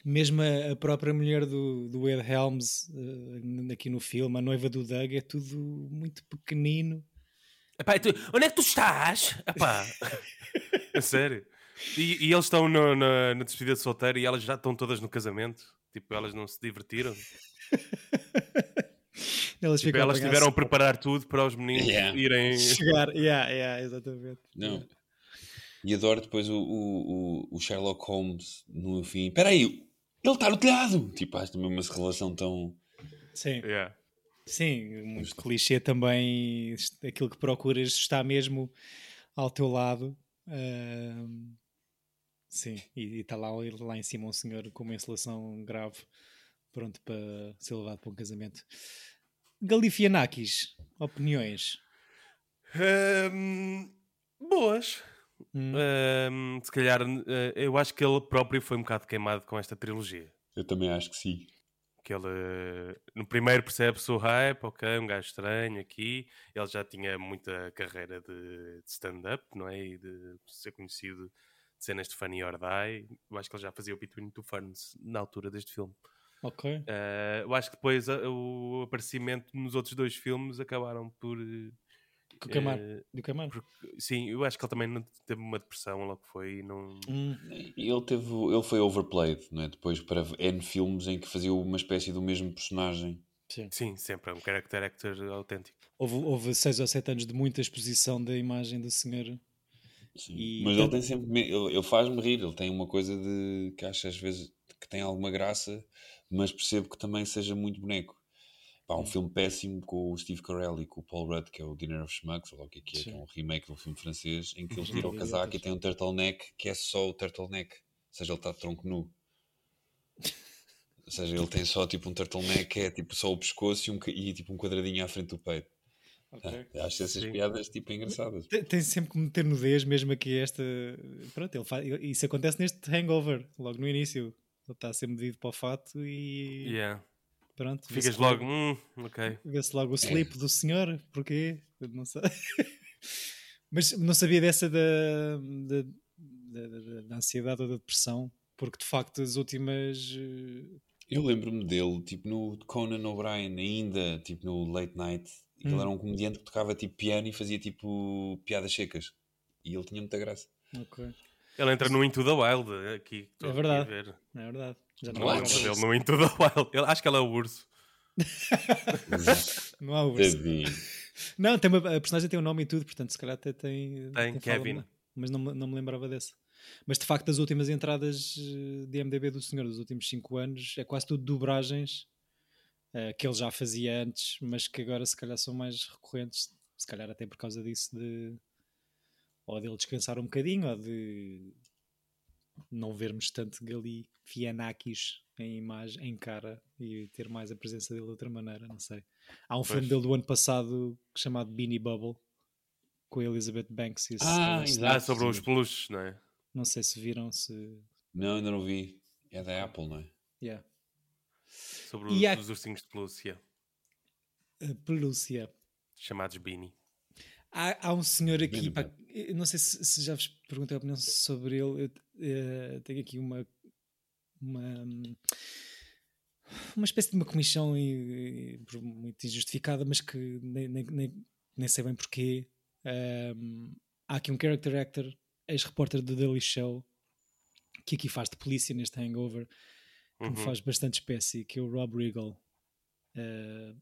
[SPEAKER 2] Mesmo a, a própria mulher do, do Ed Helms, eh, aqui no filme, a noiva do Doug, é tudo muito pequenino.
[SPEAKER 3] Epá, tu- onde é que tu estás? Epá. a sério. E, e eles estão no- na, na despedida de solteiro e elas já estão todas no casamento. Tipo, elas não se divertiram.
[SPEAKER 2] Elas
[SPEAKER 3] Tipo, elas tiveram a preparar tudo para os meninos
[SPEAKER 4] Yeah.
[SPEAKER 3] irem.
[SPEAKER 2] chegar. Yeah, yeah, exatamente.
[SPEAKER 4] Não. E adoro depois o, o, o- o Sherlock Holmes no fim. Espera aí, ele está no telhado! Tipo, acho também uma relação tão...
[SPEAKER 2] Sim,
[SPEAKER 3] Yeah.
[SPEAKER 2] sim, muito clichê também. Aquilo que procuras está mesmo ao teu lado. Ahm, Sim, e está lá, lá em cima um senhor com uma insolação grave, pronto para ser levado para um casamento. Galifianakis, opiniões?
[SPEAKER 3] Ahm, boas.
[SPEAKER 2] Hum.
[SPEAKER 3] Ahm, se calhar, eh, eu acho que ele próprio foi um bocado queimado com esta trilogia.
[SPEAKER 4] Eu também acho que sim.
[SPEAKER 3] Que ele eh, no primeiro percebe-se o hype, ok, um gajo estranho aqui. Ele já tinha muita carreira de, de stand-up, não é? E de ser conhecido de cenas de Funny or Die. Eu acho que ele já fazia o Between Two Ferns na altura deste filme.
[SPEAKER 2] Ok.
[SPEAKER 3] Eh, eu acho que depois a- o aparecimento nos outros dois filmes acabaram por. Eh,
[SPEAKER 2] Do queimar.
[SPEAKER 3] eh,
[SPEAKER 2] Do queimar.
[SPEAKER 3] porque- sim, eu acho que ele também não teve uma depressão logo que foi e não.
[SPEAKER 2] Hum,
[SPEAKER 4] E ele, teve, ele foi overplayed, não é? Depois para N filmes em que fazia uma espécie do mesmo personagem.
[SPEAKER 2] sim.
[SPEAKER 3] Sim, sempre é um character actor autêntico.
[SPEAKER 2] Houve, houve seis ou sete anos de muita exposição da imagem do senhor.
[SPEAKER 4] Sim.
[SPEAKER 2] E
[SPEAKER 4] Mas ele tem sempre. Ele, ele faz-me rir, ele tem uma coisa de que acho às vezes que tem alguma graça, mas percebo que também seja muito boneco. Pá, um filme péssimo com o Steve Carell e com o Paul Rudd, que é o Dinner of Schmucks, ou lá o que é que é, que é um remake de um filme francês, em que eles
[SPEAKER 2] Uhum.
[SPEAKER 4] tiram o
[SPEAKER 2] Exato.
[SPEAKER 4] casaco e tem um turtleneck que é só o turtleneck. Ou seja, ele está de tronco nu. Ou seja, ele tem só tipo um turtleneck que é tipo só o pescoço e, um, e tipo um quadradinho à frente do peito.
[SPEAKER 2] Ok.
[SPEAKER 4] Ah, Acho essas
[SPEAKER 3] Sim.
[SPEAKER 4] piadas tipo engraçadas.
[SPEAKER 2] Tem, tem sempre que meter nudez, mesmo aqui esta. Pronto, ele faz, isso acontece neste hangover, logo no início. Ele está a ser medido para o fato e
[SPEAKER 3] Yeah.
[SPEAKER 2] Pronto.
[SPEAKER 3] Ficas
[SPEAKER 2] vê-se
[SPEAKER 3] logo, hum, ok.
[SPEAKER 2] Vê-se logo o slip do senhor, porquê? Eu Não sei. Mas não sabia dessa da, da, da- da- da ansiedade ou da depressão, porque de facto as últimas. eh,
[SPEAKER 4] Eu lembro-me dele, tipo, no Conan O'Brien, ainda, tipo, no Late Night. Ele
[SPEAKER 2] Hum.
[SPEAKER 4] era um comediante que tocava, tipo, piano e fazia, tipo, piadas secas. E ele tinha muita graça.
[SPEAKER 2] Ok,
[SPEAKER 3] Ele entra no Into the Wild eh, aqui. estou
[SPEAKER 2] É
[SPEAKER 3] aqui a
[SPEAKER 2] verdade.
[SPEAKER 3] ver.
[SPEAKER 2] é verdade. Já
[SPEAKER 3] Não
[SPEAKER 2] há
[SPEAKER 4] What?
[SPEAKER 3] dele no Into the Wild. Ele- acho que ele é o urso.
[SPEAKER 2] não há urso.
[SPEAKER 4] Tadinho.
[SPEAKER 2] Não, tem uma, a personagem tem um nome e tudo, portanto, se calhar até tem.
[SPEAKER 3] Tem,
[SPEAKER 2] fala-
[SPEAKER 3] Kevin.
[SPEAKER 2] Mas não, me- não me lembrava dessa. Mas de facto, as últimas entradas eh, de MDB do senhor dos últimos 5 anos é quase tudo dobragens eh, que ele já fazia antes, mas que agora se calhar são mais recorrentes. Se calhar até por causa disso de. Ou dele descansar um bocadinho, ou de não vermos tanto Galifianakis em imagem, em cara e ter mais a presença dele de outra maneira, não sei. Há um filme dele do ano passado chamado Beanie Bubble com a Elizabeth Banks e
[SPEAKER 4] Ah, exato.
[SPEAKER 3] Ah, sobre os peluches, não é?
[SPEAKER 2] não sei se viram, se.
[SPEAKER 4] Não, ainda não vi. É da Apple, não é?
[SPEAKER 2] Yeah.
[SPEAKER 3] Sobre os,
[SPEAKER 2] há-
[SPEAKER 3] os ursinhos de pelúcia,
[SPEAKER 2] A pelúcia.
[SPEAKER 3] chamados Beanie.
[SPEAKER 2] Há, há um senhor aqui, pá, eu não sei se, se já vos perguntei a opinião sobre ele. Eu, eh, tenho aqui uma. Uma, uma espécie de uma comissão e- e muito injustificada, mas que nem, nem, nem, sei bem porquê. Ahm, há aqui um character actor, ex-repórter do Daily Show, que aqui faz de polícia neste hangover, que
[SPEAKER 3] Uhum.
[SPEAKER 2] me faz bastante espécie, que é o Rob Riggle. Ah,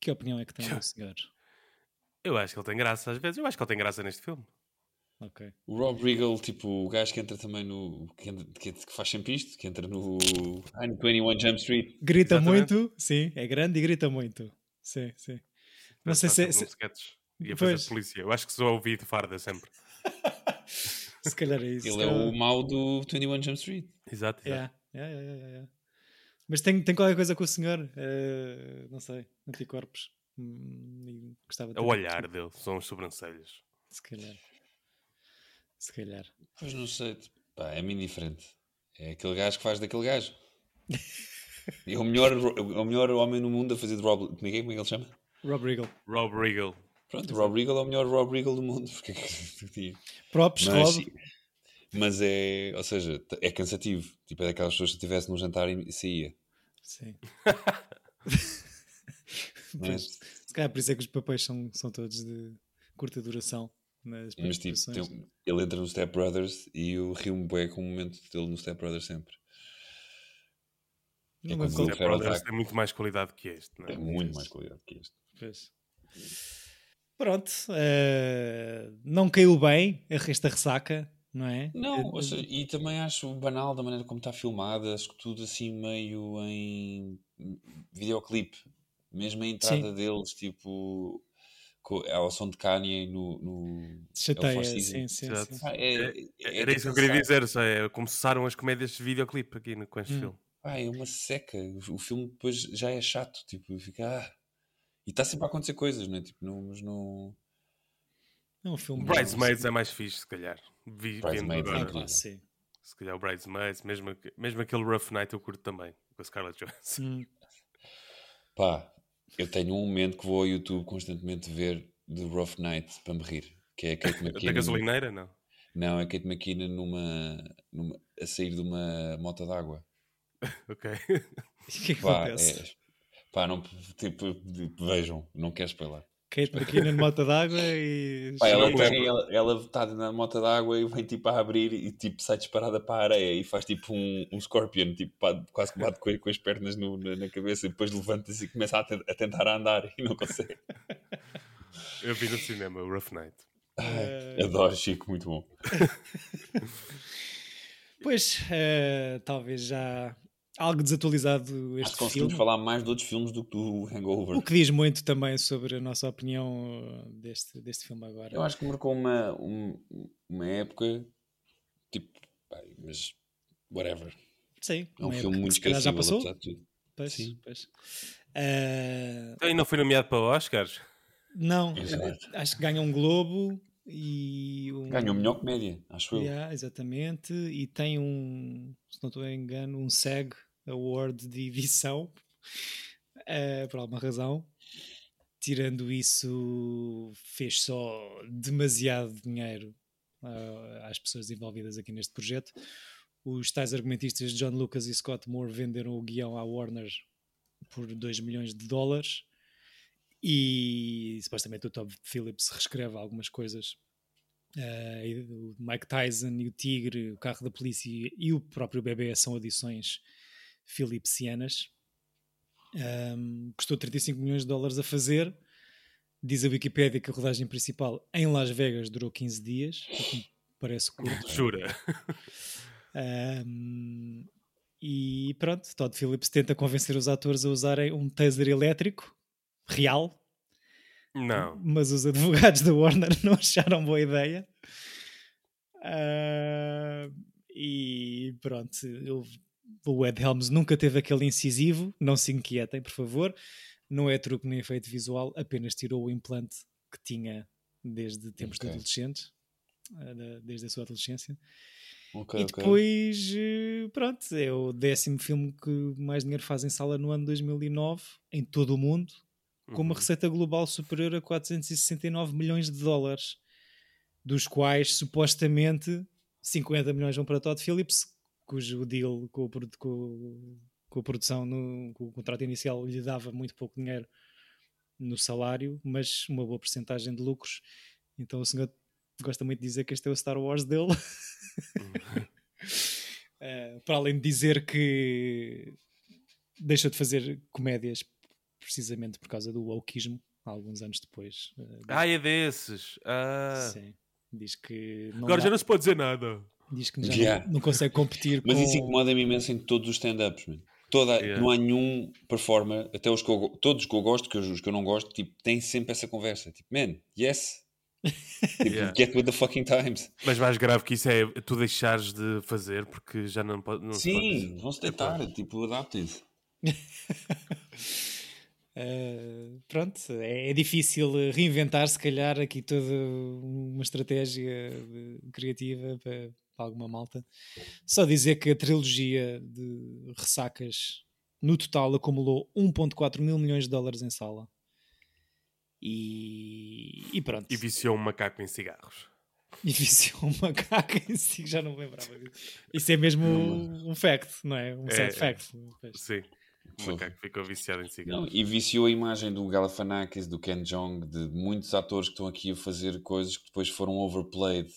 [SPEAKER 2] que opinião é que tem o senhor?
[SPEAKER 3] Eu acho que ele tem graça às vezes. Eu acho que ele tem graça neste filme.
[SPEAKER 2] Ok.
[SPEAKER 4] O Rob Riggle, tipo, o gajo que entra também no... Que, entra- que- que faz sempre isto, que entra no... Ah, no 21 Jump Street.
[SPEAKER 2] Grita
[SPEAKER 3] Exatamente.
[SPEAKER 2] muito, sim, é grande e grita muito. Sim, sim. Não sei se, se,
[SPEAKER 3] e a fazer
[SPEAKER 2] Pois.
[SPEAKER 3] polícia. Eu acho que sou de farda sempre.
[SPEAKER 2] se calhar é isso.
[SPEAKER 4] Ele é o mau do 21 Jump Street.
[SPEAKER 3] Exato. exato.
[SPEAKER 2] Yeah, yeah, yeah, yeah, yeah. Mas tem, tem qualquer coisa com o senhor, eh, não sei, anticorpos. Hum, gostava de
[SPEAKER 3] É o olhar dele, são as sobrancelhas.
[SPEAKER 2] Se calhar. Se calhar.
[SPEAKER 4] Pois não sei, tipo, pá, é-me indiferente. É aquele gajo que faz daquele gajo. E é o melhor, é o melhor homem no mundo a fazer de Rob... Como é que é? Como é que ele chama?
[SPEAKER 2] Rob Riggle.
[SPEAKER 3] Rob Riggle.
[SPEAKER 4] Pronto, Rob Riggle é o melhor Rob Riggle do mundo. Porque... é
[SPEAKER 2] Props,
[SPEAKER 4] mas,
[SPEAKER 2] Rob.
[SPEAKER 4] mas é, ou seja, é cansativo. Tipo, é daquelas pessoas que estivesse num jantar e saía.
[SPEAKER 2] Sim. Pois, se calhar por isso é que os papéis são, são todos de curta duração nas
[SPEAKER 4] Mas tipo, tem- ele entra no Step Brothers e eu rio-me bem com o momento dele no Step Brothers sempre.
[SPEAKER 2] Não
[SPEAKER 4] é o
[SPEAKER 3] Step Brothers tem muito mais qualidade que este, não é?
[SPEAKER 4] Tem muito mais qualidade que este.
[SPEAKER 2] Pois. Pronto, eh, não caiu bem esta ressaca, não é?
[SPEAKER 4] Não,
[SPEAKER 2] Eh,
[SPEAKER 4] ou seja, e também acho banal da maneira como está filmada, acho que tudo assim meio em videoclipe. Mesmo a entrada deles, tipo, com, ao som de Kanye no. no
[SPEAKER 2] Chateia, sim, sim, sim.
[SPEAKER 4] É- é-
[SPEAKER 3] Era
[SPEAKER 4] é
[SPEAKER 3] isso que eu queria
[SPEAKER 4] pensar-
[SPEAKER 3] dizer. Só é, começaram as comédias de videoclipe aqui no- com este
[SPEAKER 2] Hum.
[SPEAKER 3] filme.
[SPEAKER 4] Pá, é uma seca. O, o filme depois já é chato. Tipo, fica. Ah. E está sempre a acontecer coisas, não é? Tipo, não, mas não.
[SPEAKER 2] É um filme.
[SPEAKER 3] Bridesmaids é mais fixe, se calhar. Vi,
[SPEAKER 4] Bridesmaids é
[SPEAKER 2] Ah,
[SPEAKER 3] agora.
[SPEAKER 2] pá, sim.
[SPEAKER 3] Se calhar o Bridesmaids, mesmo, mesmo aquele Rough Night eu curto também, com a Scarlett Johansson.
[SPEAKER 2] Hum.
[SPEAKER 4] Pá, eu tenho um momento que vou ao YouTube constantemente ver de Rough Night para me rir. Que é a Kate
[SPEAKER 3] Da
[SPEAKER 4] McKinnon.
[SPEAKER 3] gasolineira, não.
[SPEAKER 4] Não, é a Kate McKinnon numa, numa, a sair de uma mota d'água.
[SPEAKER 3] Ok.
[SPEAKER 2] O que é que
[SPEAKER 4] Pá,
[SPEAKER 2] acontece?
[SPEAKER 4] é, pá, não, tipo, vejam, não quero spoiler.
[SPEAKER 2] Kate McKinnon, mota d'água e.
[SPEAKER 4] Pá, ela, tem- ela, ela está na mota d'água e vem tipo a abrir e tipo sai disparada para a areia e faz tipo um, um scorpion, tipo pá, quase que bate com, com as pernas no- na, na cabeça e depois levanta-se e começa a, a tentar andar e não consegue.
[SPEAKER 3] Eu vi no cinema o Rough Night.
[SPEAKER 2] Eh,
[SPEAKER 4] Adoro, Chico, muito bom.
[SPEAKER 2] Pois, eh, talvez já algo desatualizado
[SPEAKER 4] Acho
[SPEAKER 2] este
[SPEAKER 4] que conseguimos
[SPEAKER 2] filme.
[SPEAKER 4] falar mais de outros filmes do que do Hangover.
[SPEAKER 2] O que diz muito também sobre a nossa opinião eh, deste, deste filme agora.
[SPEAKER 4] Eu acho que marcou uma, um- uma época tipo, pá, mas whatever.
[SPEAKER 2] Sim,
[SPEAKER 4] É um
[SPEAKER 2] uma
[SPEAKER 4] filme muito
[SPEAKER 2] calhar já passou.
[SPEAKER 4] apesar de tudo.
[SPEAKER 2] Pois,
[SPEAKER 4] Sim.
[SPEAKER 2] pois. Eh,
[SPEAKER 3] Então, E não foi nomeado para Oscars?
[SPEAKER 2] não,
[SPEAKER 4] Exato.
[SPEAKER 2] acho que ganha um Globo e um.
[SPEAKER 4] Ganhou melhor comédia, acho eu.
[SPEAKER 2] Yeah, exatamente. E tem um, se não estou em engano, um SEG Award de edição, eh, por alguma razão. Tirando isso, fez só demasiado dinheiro ah, às pessoas envolvidas aqui neste projeto. Os tais argumentistas John Lucas e Scott Moore venderam o guião à Warner por 2 milhões de dólares e supostamente o Todd Phillips reescreve algumas coisas Uh, o Mike Tyson e o Tigre, o carro da polícia e o próprio bebê são adições philipsianas. Um, custou 35 milhões de dólares a fazer. Diz a Wikipédia que a rodagem principal em Las Vegas durou 15 dias, o que parece curto.
[SPEAKER 3] Jura?
[SPEAKER 2] Um, e pronto, Todd Phillips tenta convencer os atores a usarem um taser elétrico real,
[SPEAKER 3] Não.
[SPEAKER 2] mas os advogados da Warner não acharam boa ideia. Ah, e pronto, eu- o Ed Helms nunca teve aquele incisivo, não se inquietem, por favor. Não é truque nem efeito visual, apenas tirou o implante que tinha desde tempos de
[SPEAKER 4] Ok.
[SPEAKER 2] adolescentes, ah, da- desde a sua adolescência.
[SPEAKER 4] Ok,
[SPEAKER 2] E depois, eh, pronto, é o décimo filme que mais dinheiro faz em sala no ano 2009, em todo o mundo, com uma
[SPEAKER 3] Uhum.
[SPEAKER 2] receita global superior a 469 milhões de dólares, dos quais supostamente 50 milhões vão para Todd Phillips, cujo deal com, o com- com a produção, no, com o contrato inicial, lhe dava muito pouco dinheiro no salário, mas uma boa porcentagem de lucros. Então o senhor gosta muito de dizer que este é o Star Wars dele. Eh, para além de dizer que deixou de fazer comédias precisamente por causa do wokeismo, alguns anos depois. diz-
[SPEAKER 3] Ah, é desses. Ah.
[SPEAKER 2] Sim. Diz que
[SPEAKER 3] Agora
[SPEAKER 2] dá-
[SPEAKER 3] já não se pode dizer nada.
[SPEAKER 2] Diz que já
[SPEAKER 4] Yeah.
[SPEAKER 2] não, não consegue competir
[SPEAKER 4] Mas
[SPEAKER 2] com...
[SPEAKER 4] isso incomoda-me imenso em todos os stand-ups. Toda,
[SPEAKER 3] Yeah.
[SPEAKER 4] Não há nenhum performer, até os que eu, todos que eu gosto, que eu- os que eu não gosto, tipo, têm sempre essa conversa. Tipo, man, yes. tipo,
[SPEAKER 3] Yeah.
[SPEAKER 4] get with the fucking times.
[SPEAKER 3] Mas mais grave que isso é tu deixares de fazer porque já não pode. Não
[SPEAKER 4] Sim,
[SPEAKER 3] pode.
[SPEAKER 4] vão-se deitar, tipo, adapted.
[SPEAKER 2] Eh, pronto, é, é difícil reinventar, se calhar, aqui toda uma estratégia criativa para, para alguma malta. Só dizer que a trilogia de ressacas no total acumulou 1,4 mil milhões de dólares em sala. E, e pronto.
[SPEAKER 3] E viciou um macaco em cigarros.
[SPEAKER 2] E viciou um macaco em si, já não me lembrava disso. Isso é mesmo um fact, não é? Um
[SPEAKER 3] É,
[SPEAKER 2] sad
[SPEAKER 3] é.
[SPEAKER 2] fact.
[SPEAKER 3] Sim. O macaco ficou viciado em
[SPEAKER 4] Não,
[SPEAKER 3] cigarros.
[SPEAKER 4] e viciou a imagem do Galifianakis, do Ken Jeong, de muitos atores que estão aqui a fazer coisas que depois foram overplayed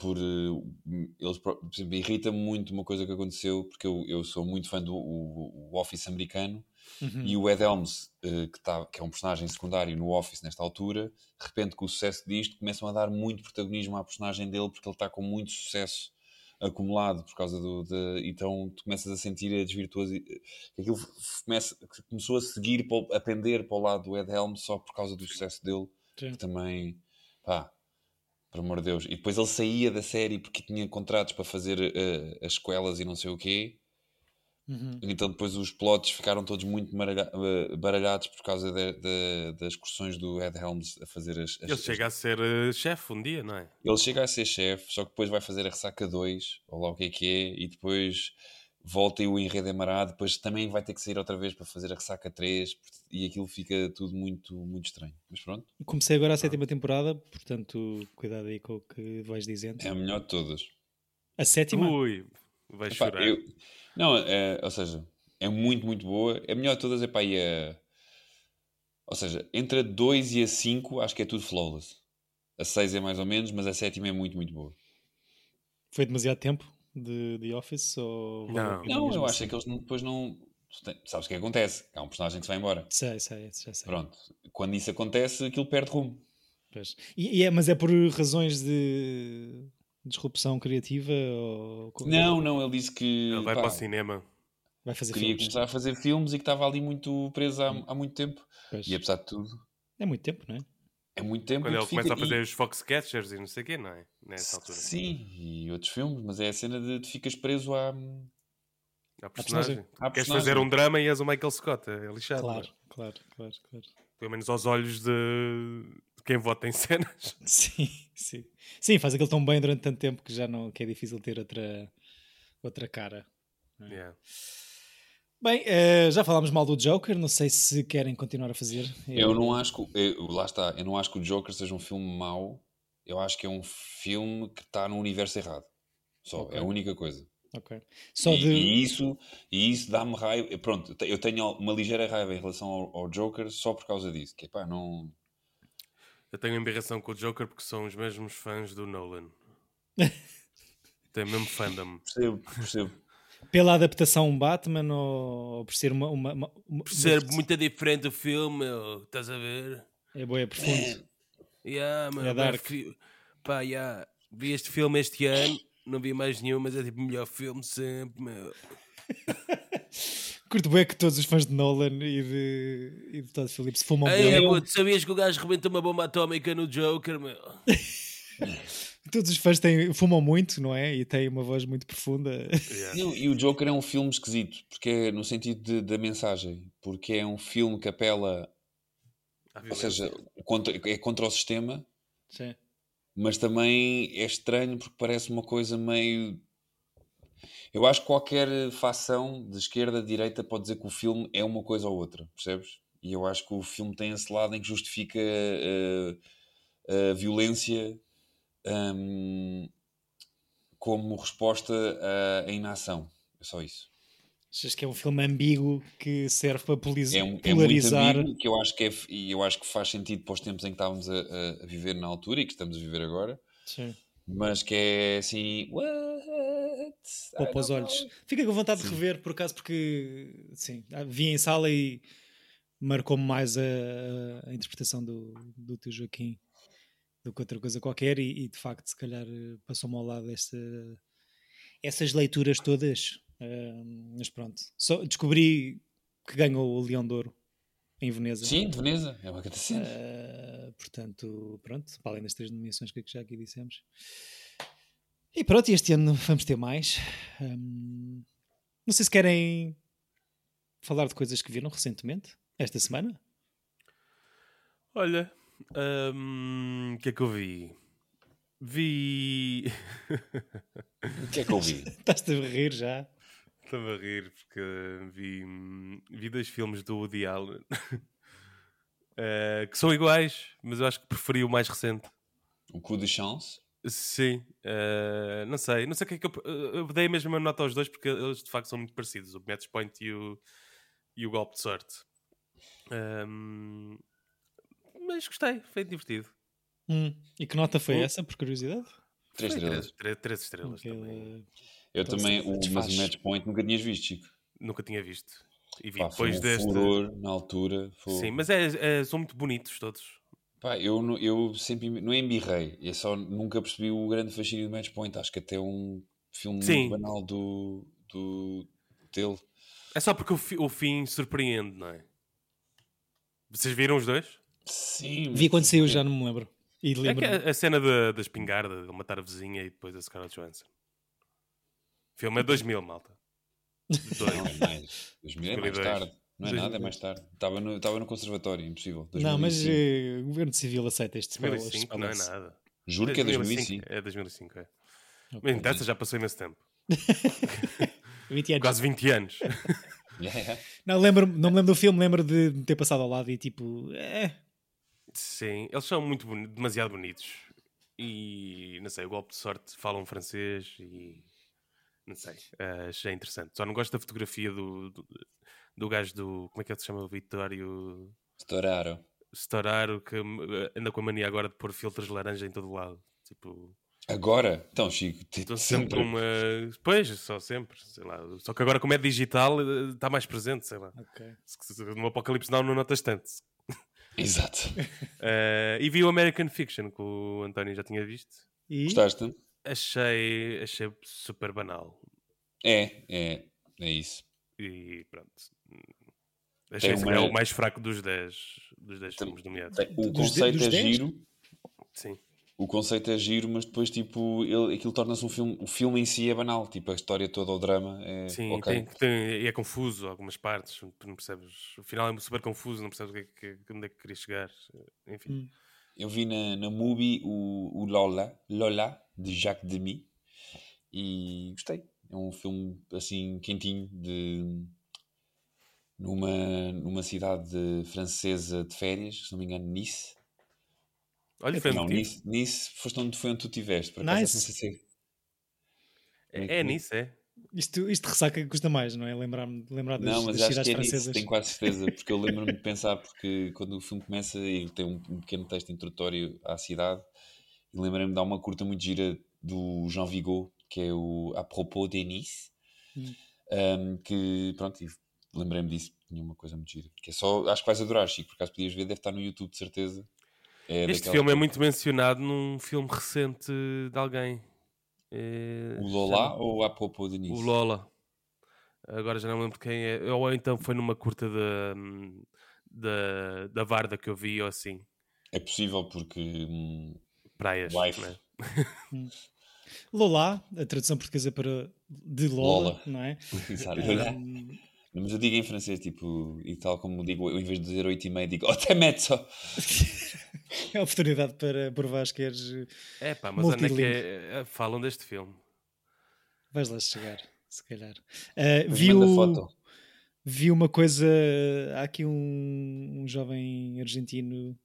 [SPEAKER 4] por eh, eles por exemplo, irrita-me muito uma coisa que aconteceu porque eu, eu sou muito fã do o, o Office americano
[SPEAKER 2] Uhum.
[SPEAKER 4] e o Ed Helms eh, que, tá, que é um personagem secundário no Office nesta altura de repente com o sucesso disto começam a dar muito protagonismo à personagem dele porque ele está com muito sucesso acumulado por causa do de, então tu começas a sentir a desvirtuosidade que aquilo começa, começou a seguir a pender para o lado do Ed Helms só por causa do sucesso dele que também, pá, por amor de Deus. E depois ele saía da série porque tinha contratos para fazer eh, as sequelas e não sei o quê.
[SPEAKER 2] Uhum.
[SPEAKER 4] Então depois os plots ficaram todos muito maralha- eh, baralhados por causa de- de- das excursões do Ed Helms a fazer as... as-
[SPEAKER 3] Ele chega a ser eh, chefe um dia, não é?
[SPEAKER 4] Ele chega a ser chefe, só que depois vai fazer a Ressaca 2, ou lá o que é que é, e depois volta e o enredo é marado, depois também vai ter que sair outra vez para fazer a Ressaca 3, e aquilo fica tudo muito, muito estranho. Mas pronto,
[SPEAKER 2] Comecei agora a sétima temporada, portanto, cuidado aí com o que vais dizendo.
[SPEAKER 4] é a melhor de todas.
[SPEAKER 2] A sétima?
[SPEAKER 3] Ui, vai
[SPEAKER 4] Epá,
[SPEAKER 3] chorar.
[SPEAKER 4] eu- Não, é, ou seja, é muito, muito boa. A melhor de todas é para aí a... Ou seja, entre a 2 e a 5 acho que é tudo flawless. A 6 é mais ou menos, mas a sétima é muito, muito boa.
[SPEAKER 2] Foi demasiado tempo de, de Office? Ou
[SPEAKER 3] Não.
[SPEAKER 4] Não, eu acho
[SPEAKER 2] assim?
[SPEAKER 4] é que eles não- depois não... Sabes o que acontece? Há um personagem que se vai embora.
[SPEAKER 2] Sei, sei, já sei.
[SPEAKER 4] Pronto. Quando isso acontece, aquilo perde rumo.
[SPEAKER 2] Pois. E, e é, mas é por razões de disrupção criativa? Ou...
[SPEAKER 4] Não, não, ele disse que
[SPEAKER 3] Ele vai
[SPEAKER 4] pá,
[SPEAKER 3] para o cinema.
[SPEAKER 2] Vai fazer
[SPEAKER 4] queria
[SPEAKER 2] filmes.
[SPEAKER 4] começar a fazer filmes e que estava ali muito preso há, há muito tempo.
[SPEAKER 2] Pois.
[SPEAKER 4] E apesar de tudo,
[SPEAKER 2] É muito tempo, não é?
[SPEAKER 4] É muito tempo.
[SPEAKER 3] Quando ele começa a fazer
[SPEAKER 4] e-
[SPEAKER 3] os Foxcatchers e não sei o quê, não é? Nessa altura.
[SPEAKER 4] Sim, e outros filmes, mas é a cena de tu ficas preso à.
[SPEAKER 3] A personagem.
[SPEAKER 2] personagem.
[SPEAKER 4] À
[SPEAKER 3] Queres
[SPEAKER 4] personagem.
[SPEAKER 3] fazer um drama e és o Michael Scott. É lixado.
[SPEAKER 2] Claro,
[SPEAKER 3] é?
[SPEAKER 2] claro, claro, claro.
[SPEAKER 3] Pelo menos aos olhos de, de quem vota em cenas.
[SPEAKER 2] Sim, sim. Sim, faz aquilo tão bem durante tanto tempo que já não que é difícil ter outra, outra cara.
[SPEAKER 3] Yeah.
[SPEAKER 2] Bem, eh, já falámos mal do Joker, não sei se querem continuar a fazer.
[SPEAKER 4] Eu não acho que. eu- lá está, eu não acho que o Joker seja um filme mau. Eu acho que é um filme que está no universo errado. Só,
[SPEAKER 2] Ok.
[SPEAKER 4] é a única coisa.
[SPEAKER 2] Ok. Só
[SPEAKER 4] e,
[SPEAKER 2] de.
[SPEAKER 4] e isso, e isso dá-me raiva. Pronto, eu tenho uma ligeira raiva em relação ao, ao Joker só por causa disso. Que pá, não.
[SPEAKER 3] Eu tenho embirração com o Joker porque são os mesmos fãs do Nolan. Tem mesmo fandom.
[SPEAKER 4] Percebo, percebo.
[SPEAKER 2] Pela adaptação Batman ou, por ser uma. uma, uma, uma-
[SPEAKER 3] Por ser muito diferente o filme, meu, estás a ver?
[SPEAKER 2] É boa, é profundo.
[SPEAKER 3] Yeah, mano,
[SPEAKER 2] É dark.
[SPEAKER 3] fi- Pá, yeah. Vi este filme este ano, não vi mais nenhum, mas é tipo o melhor filme sempre, meu.
[SPEAKER 2] Curto bem que todos os fãs de Nolan e de, e de Todd Phillips fumam
[SPEAKER 3] Ei,
[SPEAKER 2] bué.
[SPEAKER 3] puto, sabias que o gajo rebenta uma bomba atómica no Joker, meu?
[SPEAKER 2] Todos os fãs têm, fumam muito, não é? E têm uma voz muito profunda.
[SPEAKER 3] Yeah.
[SPEAKER 4] Não, e o Joker é um filme esquisito, porque é no sentido de- da mensagem, porque é um filme que apela, ou seja, contra, é contra o sistema,
[SPEAKER 2] Sim.
[SPEAKER 4] mas também é estranho porque parece uma coisa meio. Eu acho que qualquer facção de esquerda, de direita, pode dizer que o filme é uma coisa ou outra, percebes? E eu acho que o filme tem esse lado em que justifica eh, a violência hum, como resposta à, inação. É só isso.
[SPEAKER 2] Achas que é um filme ambíguo que serve para poliz-
[SPEAKER 4] É, um- é muito
[SPEAKER 2] polarizar?
[SPEAKER 4] ambíguo, que eu acho que é, e eu acho que faz sentido para os tempos em que estávamos a, a- viver na altura e que estamos a viver agora,
[SPEAKER 2] Sim.
[SPEAKER 4] mas que é assim. What?
[SPEAKER 2] Poupa os olhos.
[SPEAKER 4] know.
[SPEAKER 2] Fica com vontade de rever, por acaso, porque sim, vi em sala e marcou-me mais a, a interpretação do, do teu Joaquim do que outra coisa qualquer, e, e, de facto, se calhar eh, passou-me ao lado esta, essas leituras todas. Ah, mas pronto, só descobri que ganhou o Leão de Ouro em Veneza.
[SPEAKER 4] Sim, de Veneza. É uma grande cena.
[SPEAKER 2] Uh, portanto, pronto, para além das três nomeações que já aqui dissemos. E pronto, este ano vamos ter mais. Um, não sei se querem falar de coisas que viram recentemente, esta semana.
[SPEAKER 3] Olha, o que é que eu vi? Vi.
[SPEAKER 4] O que é que eu vi?
[SPEAKER 2] Estás-te a rir já.
[SPEAKER 3] Estava a rir porque vi, vi dois filmes do Woody Allen eh, que são iguais, mas eu acho que preferi o mais recente.
[SPEAKER 4] O Coup de Chance.
[SPEAKER 3] Sim, eh, não sei, não sei o que é que eu, eu dei a mesma nota aos dois porque eles de facto são muito parecidos, o Match Point e o, e o Golpe de Sorte. Ahm, mas gostei, foi divertido.
[SPEAKER 2] Hum, E que nota foi
[SPEAKER 3] Oh.
[SPEAKER 2] essa, por curiosidade?
[SPEAKER 4] Três
[SPEAKER 3] Foi
[SPEAKER 4] estrelas.
[SPEAKER 3] Três, três- estrelas
[SPEAKER 2] Aquele-
[SPEAKER 3] também.
[SPEAKER 4] Eu
[SPEAKER 2] Então,
[SPEAKER 4] também, o, mas o Match Point nunca tinhas visto, Chico.
[SPEAKER 3] Nunca tinha visto. E vi
[SPEAKER 4] Pá, foi
[SPEAKER 3] depois
[SPEAKER 4] um
[SPEAKER 3] deste.
[SPEAKER 4] furor na altura. Foi...
[SPEAKER 3] Sim, mas é, é- são muito bonitos todos.
[SPEAKER 4] Pá, eu, eu sempre não embirrei, eu só nunca percebi o grande fascínio do Match Point. Acho que até um filme
[SPEAKER 3] Sim.
[SPEAKER 4] muito banal do, do dele.
[SPEAKER 3] É só porque o, fi- o fim surpreende, não é? Vocês viram os dois?
[SPEAKER 4] Sim.
[SPEAKER 2] Vi quando saiu, já não me lembro. E
[SPEAKER 3] É que
[SPEAKER 2] lembro
[SPEAKER 3] a, a cena da, da espingarda, ele matar a vizinha e depois a Scarlett Johansson. O filme é 2000, malta. Dois.
[SPEAKER 4] Não, é mais. 2000 é mais
[SPEAKER 3] 2002.
[SPEAKER 4] tarde. Não é nada, é
[SPEAKER 3] 2002.
[SPEAKER 4] mais tarde. Estava no, estava no conservatório, impossível.
[SPEAKER 2] Não, mas
[SPEAKER 4] 2005.
[SPEAKER 2] eh, o governo civil aceita estes spoilers.
[SPEAKER 3] 2005 não é nada.
[SPEAKER 4] Juro que é 2005.
[SPEAKER 3] É 2005, é.
[SPEAKER 2] Ok.
[SPEAKER 3] Mas interessa, já passou imenso tempo.
[SPEAKER 2] 20 anos.
[SPEAKER 3] Quase 20 anos.
[SPEAKER 4] Yeah, yeah.
[SPEAKER 2] Não, lembro, não me lembro do filme, lembro de ter passado ao lado e tipo. É,
[SPEAKER 3] Sim, eles são muito boni- demasiado bonitos. E não sei, o golpe de sorte falam francês e não sei, eh, achei interessante. Só não gosto da fotografia do, do, do gajo do. Como é que ele se chama? Vitório
[SPEAKER 4] Estouraram.
[SPEAKER 3] Storaro, que anda com a mania agora de pôr filtros de laranja em todo o lado. Tipo,
[SPEAKER 4] Agora? Então, Chico,
[SPEAKER 3] estão sempre com uma. Pois, só sempre, sei lá. Só que agora, como é digital, eh, está mais presente, sei lá.
[SPEAKER 2] ok.
[SPEAKER 3] Se- se- No Apocalipse não, não notas tanto.
[SPEAKER 4] Exato.
[SPEAKER 3] Eh, e vi o American Fiction, que o António já tinha visto.
[SPEAKER 2] E
[SPEAKER 4] Gostaste?
[SPEAKER 3] Achei, achei super banal.
[SPEAKER 4] É, é, é isso.
[SPEAKER 3] E pronto. Achei que
[SPEAKER 4] uma-
[SPEAKER 3] é o mais fraco dos 10 dos 10
[SPEAKER 4] Tem-
[SPEAKER 3] filmes nomeados.
[SPEAKER 4] Tem- O
[SPEAKER 2] Dos de-
[SPEAKER 4] conceito
[SPEAKER 2] dos
[SPEAKER 4] é
[SPEAKER 2] 10?
[SPEAKER 4] giro.
[SPEAKER 3] Sim.
[SPEAKER 4] O conceito é giro, mas depois, tipo, ele, aquilo torna-se um filme. O filme em si é banal. Tipo, a história toda, o drama é.
[SPEAKER 3] Sim,
[SPEAKER 4] ok.
[SPEAKER 3] tem, tem- é confuso algumas partes, tu não percebes. O final é super confuso, não percebes o que é que, onde é que queria chegar. Enfim.
[SPEAKER 2] Hum.
[SPEAKER 4] Eu vi na, na Mubi o, o Lola, Lola, de Jacques Demy, e gostei. É um filme assim quentinho de numa, numa cidade francesa de férias, se não me engano, Nice.
[SPEAKER 3] Olha, foi
[SPEAKER 4] Não. Nice, nice foste onde, foi onde tu estiveste. Por acaso,
[SPEAKER 2] Nice.
[SPEAKER 4] não sei se
[SPEAKER 3] É, é nisso, é.
[SPEAKER 2] isto, isto ressaca custa mais, não é? Lembrar-me lembrar das,
[SPEAKER 4] Não, mas
[SPEAKER 2] das
[SPEAKER 4] acho
[SPEAKER 2] cidades
[SPEAKER 4] que é nisso,
[SPEAKER 2] francesas.
[SPEAKER 4] tenho quase certeza, porque eu lembro-me de pensar, porque quando o filme começa e tem um, um pequeno texto introdutório à cidade, e lembrei-me de dar uma curta muito gira do Jean Vigo, que é o A Propos de Nice,
[SPEAKER 2] Hum.
[SPEAKER 4] um, que pronto, e lembrei-me disso, tinha uma coisa muito gira, que é só, acho que vais adorar, Chico, por acaso podias ver, deve estar no YouTube de certeza. É
[SPEAKER 3] Este filme é muito mencionado num filme recente de alguém. É,
[SPEAKER 4] O Lola
[SPEAKER 3] chama-
[SPEAKER 4] ou A Propos de Nice?
[SPEAKER 3] O Lola. Agora já não me lembro de quem é. Ou então foi numa curta da, da, da Varda que eu vi, ou assim.
[SPEAKER 4] É possível porque hum,
[SPEAKER 3] Praias.
[SPEAKER 4] Wife.
[SPEAKER 3] né?
[SPEAKER 2] Lola, a tradução portuguesa para de Lola,
[SPEAKER 4] Lola.
[SPEAKER 2] não é?
[SPEAKER 4] Exato.
[SPEAKER 2] Um,
[SPEAKER 4] Não, Mas eu digo em francês, tipo, e tal como digo, eu, em vez de dizer 8 e meio, digo Otemezzo.
[SPEAKER 2] é a oportunidade para provar que queres.
[SPEAKER 3] É pá, mas onde é que é? Falam deste filme.
[SPEAKER 2] Vais lá chegar, se calhar. Uh,
[SPEAKER 4] Mas
[SPEAKER 2] vi,
[SPEAKER 4] manda
[SPEAKER 2] o-
[SPEAKER 4] foto.
[SPEAKER 2] vi uma coisa. Há aqui um, um jovem argentino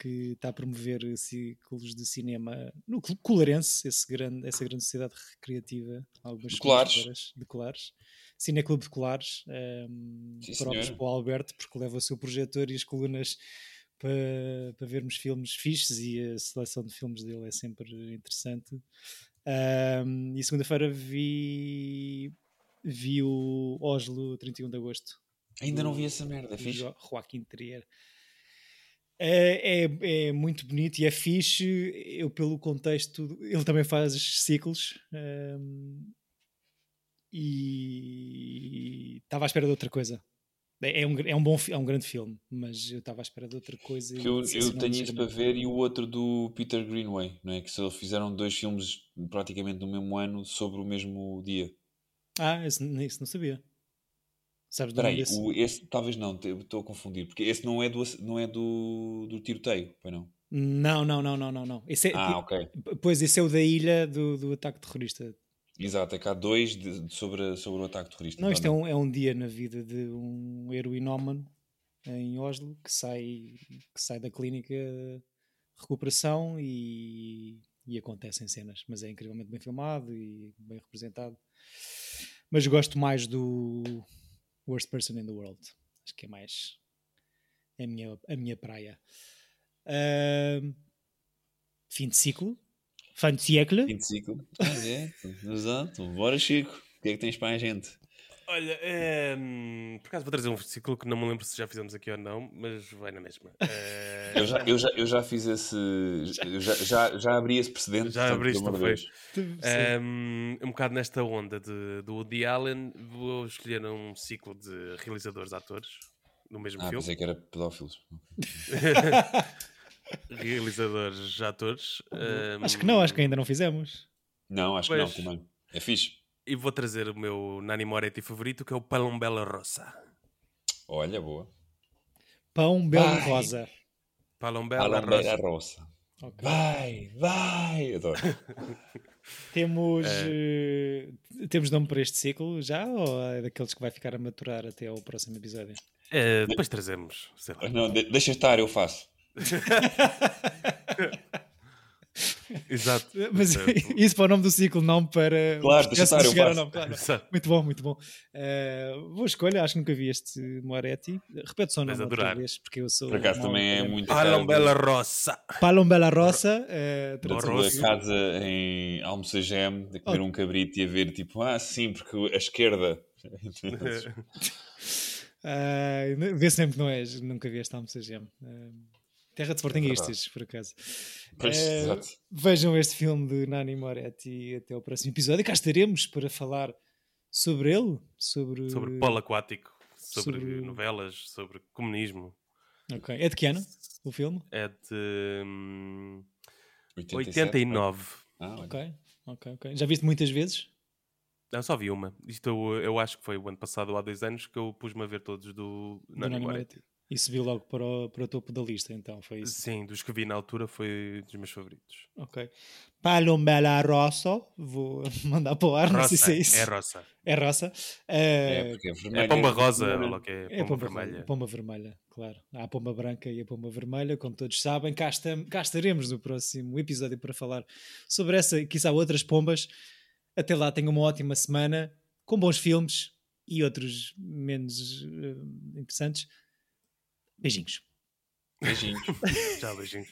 [SPEAKER 2] que está a promover ciclos de cinema no Col- Colarense, esse grande, essa grande sociedade recreativa, algumas
[SPEAKER 4] De Colares.
[SPEAKER 2] de Colares. Cineclube de Colares, um,
[SPEAKER 4] Sim,
[SPEAKER 2] próprios
[SPEAKER 4] senhora.
[SPEAKER 2] para o Alberto, porque leva o seu projetor e as colunas para, para vermos filmes fixes e a seleção de filmes dele é sempre interessante. Um, e segunda-feira vi, vi o Oslo 31 de Agosto.
[SPEAKER 4] Ainda não vi essa merda, é fixe.
[SPEAKER 2] Jo- Joaquim Trier. É, é, é muito bonito e é fixe. Eu, pelo contexto, ele também faz ciclos hum, e estava à espera de outra coisa. É, é um, é um bom é um grande filme, mas eu estava à espera de outra coisa.
[SPEAKER 4] Que eu, eu tenho isso para ver e o outro do Peter Greenway, não é? Que só fizeram dois filmes praticamente no mesmo ano sobre o mesmo dia.
[SPEAKER 2] Ah, esse não sabia. Sabes do
[SPEAKER 4] Espera
[SPEAKER 2] nome
[SPEAKER 4] aí,
[SPEAKER 2] desse?
[SPEAKER 4] o- esse talvez não, estou a confundir, porque esse não é do, não é do, do tiroteio, pois não?
[SPEAKER 2] Não, não, não, não, não, não. Esse é,
[SPEAKER 4] Ah, ok.
[SPEAKER 2] Pois, esse é o da ilha do, do ataque terrorista.
[SPEAKER 4] Exato, é que há dois de- sobre, sobre o ataque terrorista.
[SPEAKER 2] Não, isto é um, é um dia na vida de um heroinómano em Oslo que sai, que sai da clínica de recuperação e, e acontecem cenas, mas é incrivelmente bem filmado e bem representado. Mas gosto mais do Worst Person in the World. Acho que é mais é a minha, a minha praia. Ahm, fim de ciclo. Fim de século.
[SPEAKER 4] Fim de ciclo. Ah, é, exato. Bora, Chico. O que é que tens para a gente?
[SPEAKER 3] Olha, é, por acaso vou trazer um versículo que não me lembro se já fizemos aqui ou não, mas vai na mesma. É,
[SPEAKER 4] Eu já, eu já, eu já fiz esse. Já, já, já abri esse precedente.
[SPEAKER 3] Já abriste, foi?
[SPEAKER 4] de Deus.
[SPEAKER 3] Um, um bocado nesta onda de, do Woody Allen, vou escolher um ciclo de realizadores, atores. no mesmo
[SPEAKER 4] Ah,
[SPEAKER 3] filme.
[SPEAKER 4] pensei que era pedófilos.
[SPEAKER 3] Realizadores, atores. Ahm,
[SPEAKER 2] Acho que não, acho que ainda não fizemos.
[SPEAKER 4] Não, acho que
[SPEAKER 3] Pois.
[SPEAKER 4] não também. É fixe.
[SPEAKER 3] E vou trazer o meu Nani Moretti favorito, que é o Palombella Rossa.
[SPEAKER 4] Olha, boa.
[SPEAKER 2] Pão belo
[SPEAKER 4] Ai.
[SPEAKER 2] rosa.
[SPEAKER 3] Palombella
[SPEAKER 4] Alambeira
[SPEAKER 3] Rossa.
[SPEAKER 4] Roça.
[SPEAKER 2] Ok.
[SPEAKER 4] Vai, vai. Adoro.
[SPEAKER 2] Temos,
[SPEAKER 3] É.
[SPEAKER 2] eh, temos nome para este ciclo já ou é daqueles que vai ficar a maturar até ao próximo episódio?
[SPEAKER 3] Eh, depois trazemos. sei lá.
[SPEAKER 4] Não, de- deixa estar, eu faço.
[SPEAKER 3] Exato.
[SPEAKER 2] Mas
[SPEAKER 3] Portanto,
[SPEAKER 2] isso para o nome do ciclo, não para.
[SPEAKER 4] Claro, deixa estar,
[SPEAKER 2] de chegar nome, claro. Muito bom, muito bom. Eh, boa escolha, acho que nunca vi este Moretti. Repete só o nome outra vez, porque eu sou.
[SPEAKER 4] Por acaso também é muito
[SPEAKER 3] Palombella Rossa.
[SPEAKER 2] Palom Bela Roça. eh,
[SPEAKER 3] Roça.
[SPEAKER 4] tua casa em Almocegem, de comer
[SPEAKER 2] Oh.
[SPEAKER 4] um cabrito e a ver tipo, ah, sim, porque a esquerda.
[SPEAKER 2] Ah, vê sempre que não és, nunca vi esta almoçagem. Uh, terra de Sportingistas, por acaso.
[SPEAKER 4] Pois, exato.
[SPEAKER 2] vejam este filme de Nani Moretti e até o próximo episódio. E cá estaremos para falar sobre ele, sobre.
[SPEAKER 3] Sobre polo aquático, sobre,
[SPEAKER 2] sobre-
[SPEAKER 3] novelas, sobre comunismo.
[SPEAKER 2] Ok. É de que ano o filme?
[SPEAKER 3] É de hum,
[SPEAKER 4] 87,
[SPEAKER 3] 89.
[SPEAKER 4] Ah.
[SPEAKER 2] Ok, ok, ok. Já viste muitas vezes?
[SPEAKER 3] Não, só vi uma. Isto eu, eu acho que foi o ano passado ou há dois anos que eu pus-me a ver todos do
[SPEAKER 2] Do
[SPEAKER 3] Nani
[SPEAKER 2] Nani
[SPEAKER 3] Moretti.
[SPEAKER 2] E subiu logo para o, para o topo da lista, então foi isso.
[SPEAKER 3] Sim, dos que vi na altura foi dos meus favoritos.
[SPEAKER 2] Ok. Palombela Rosso, vou mandar para o ar, não sei se é isso.
[SPEAKER 3] É roça.
[SPEAKER 2] É roça.
[SPEAKER 4] É,
[SPEAKER 2] Eh,
[SPEAKER 4] porque é vermelho.
[SPEAKER 3] É pomba rosa, o que é,
[SPEAKER 2] É a
[SPEAKER 3] pomba
[SPEAKER 2] pomba,
[SPEAKER 3] vermelha.
[SPEAKER 2] pomba vermelha, claro. Há a pomba branca e a pomba vermelha, como todos sabem. Cá, estam, cá estaremos no próximo episódio para falar sobre essa e quizá outras pombas. Até lá, tenham uma ótima semana, com bons filmes e outros menos eh, interessantes. Beijinhos.
[SPEAKER 4] Beijinhos.
[SPEAKER 3] Tchau, beijinhos.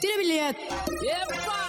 [SPEAKER 10] Tira bilhete! Epa!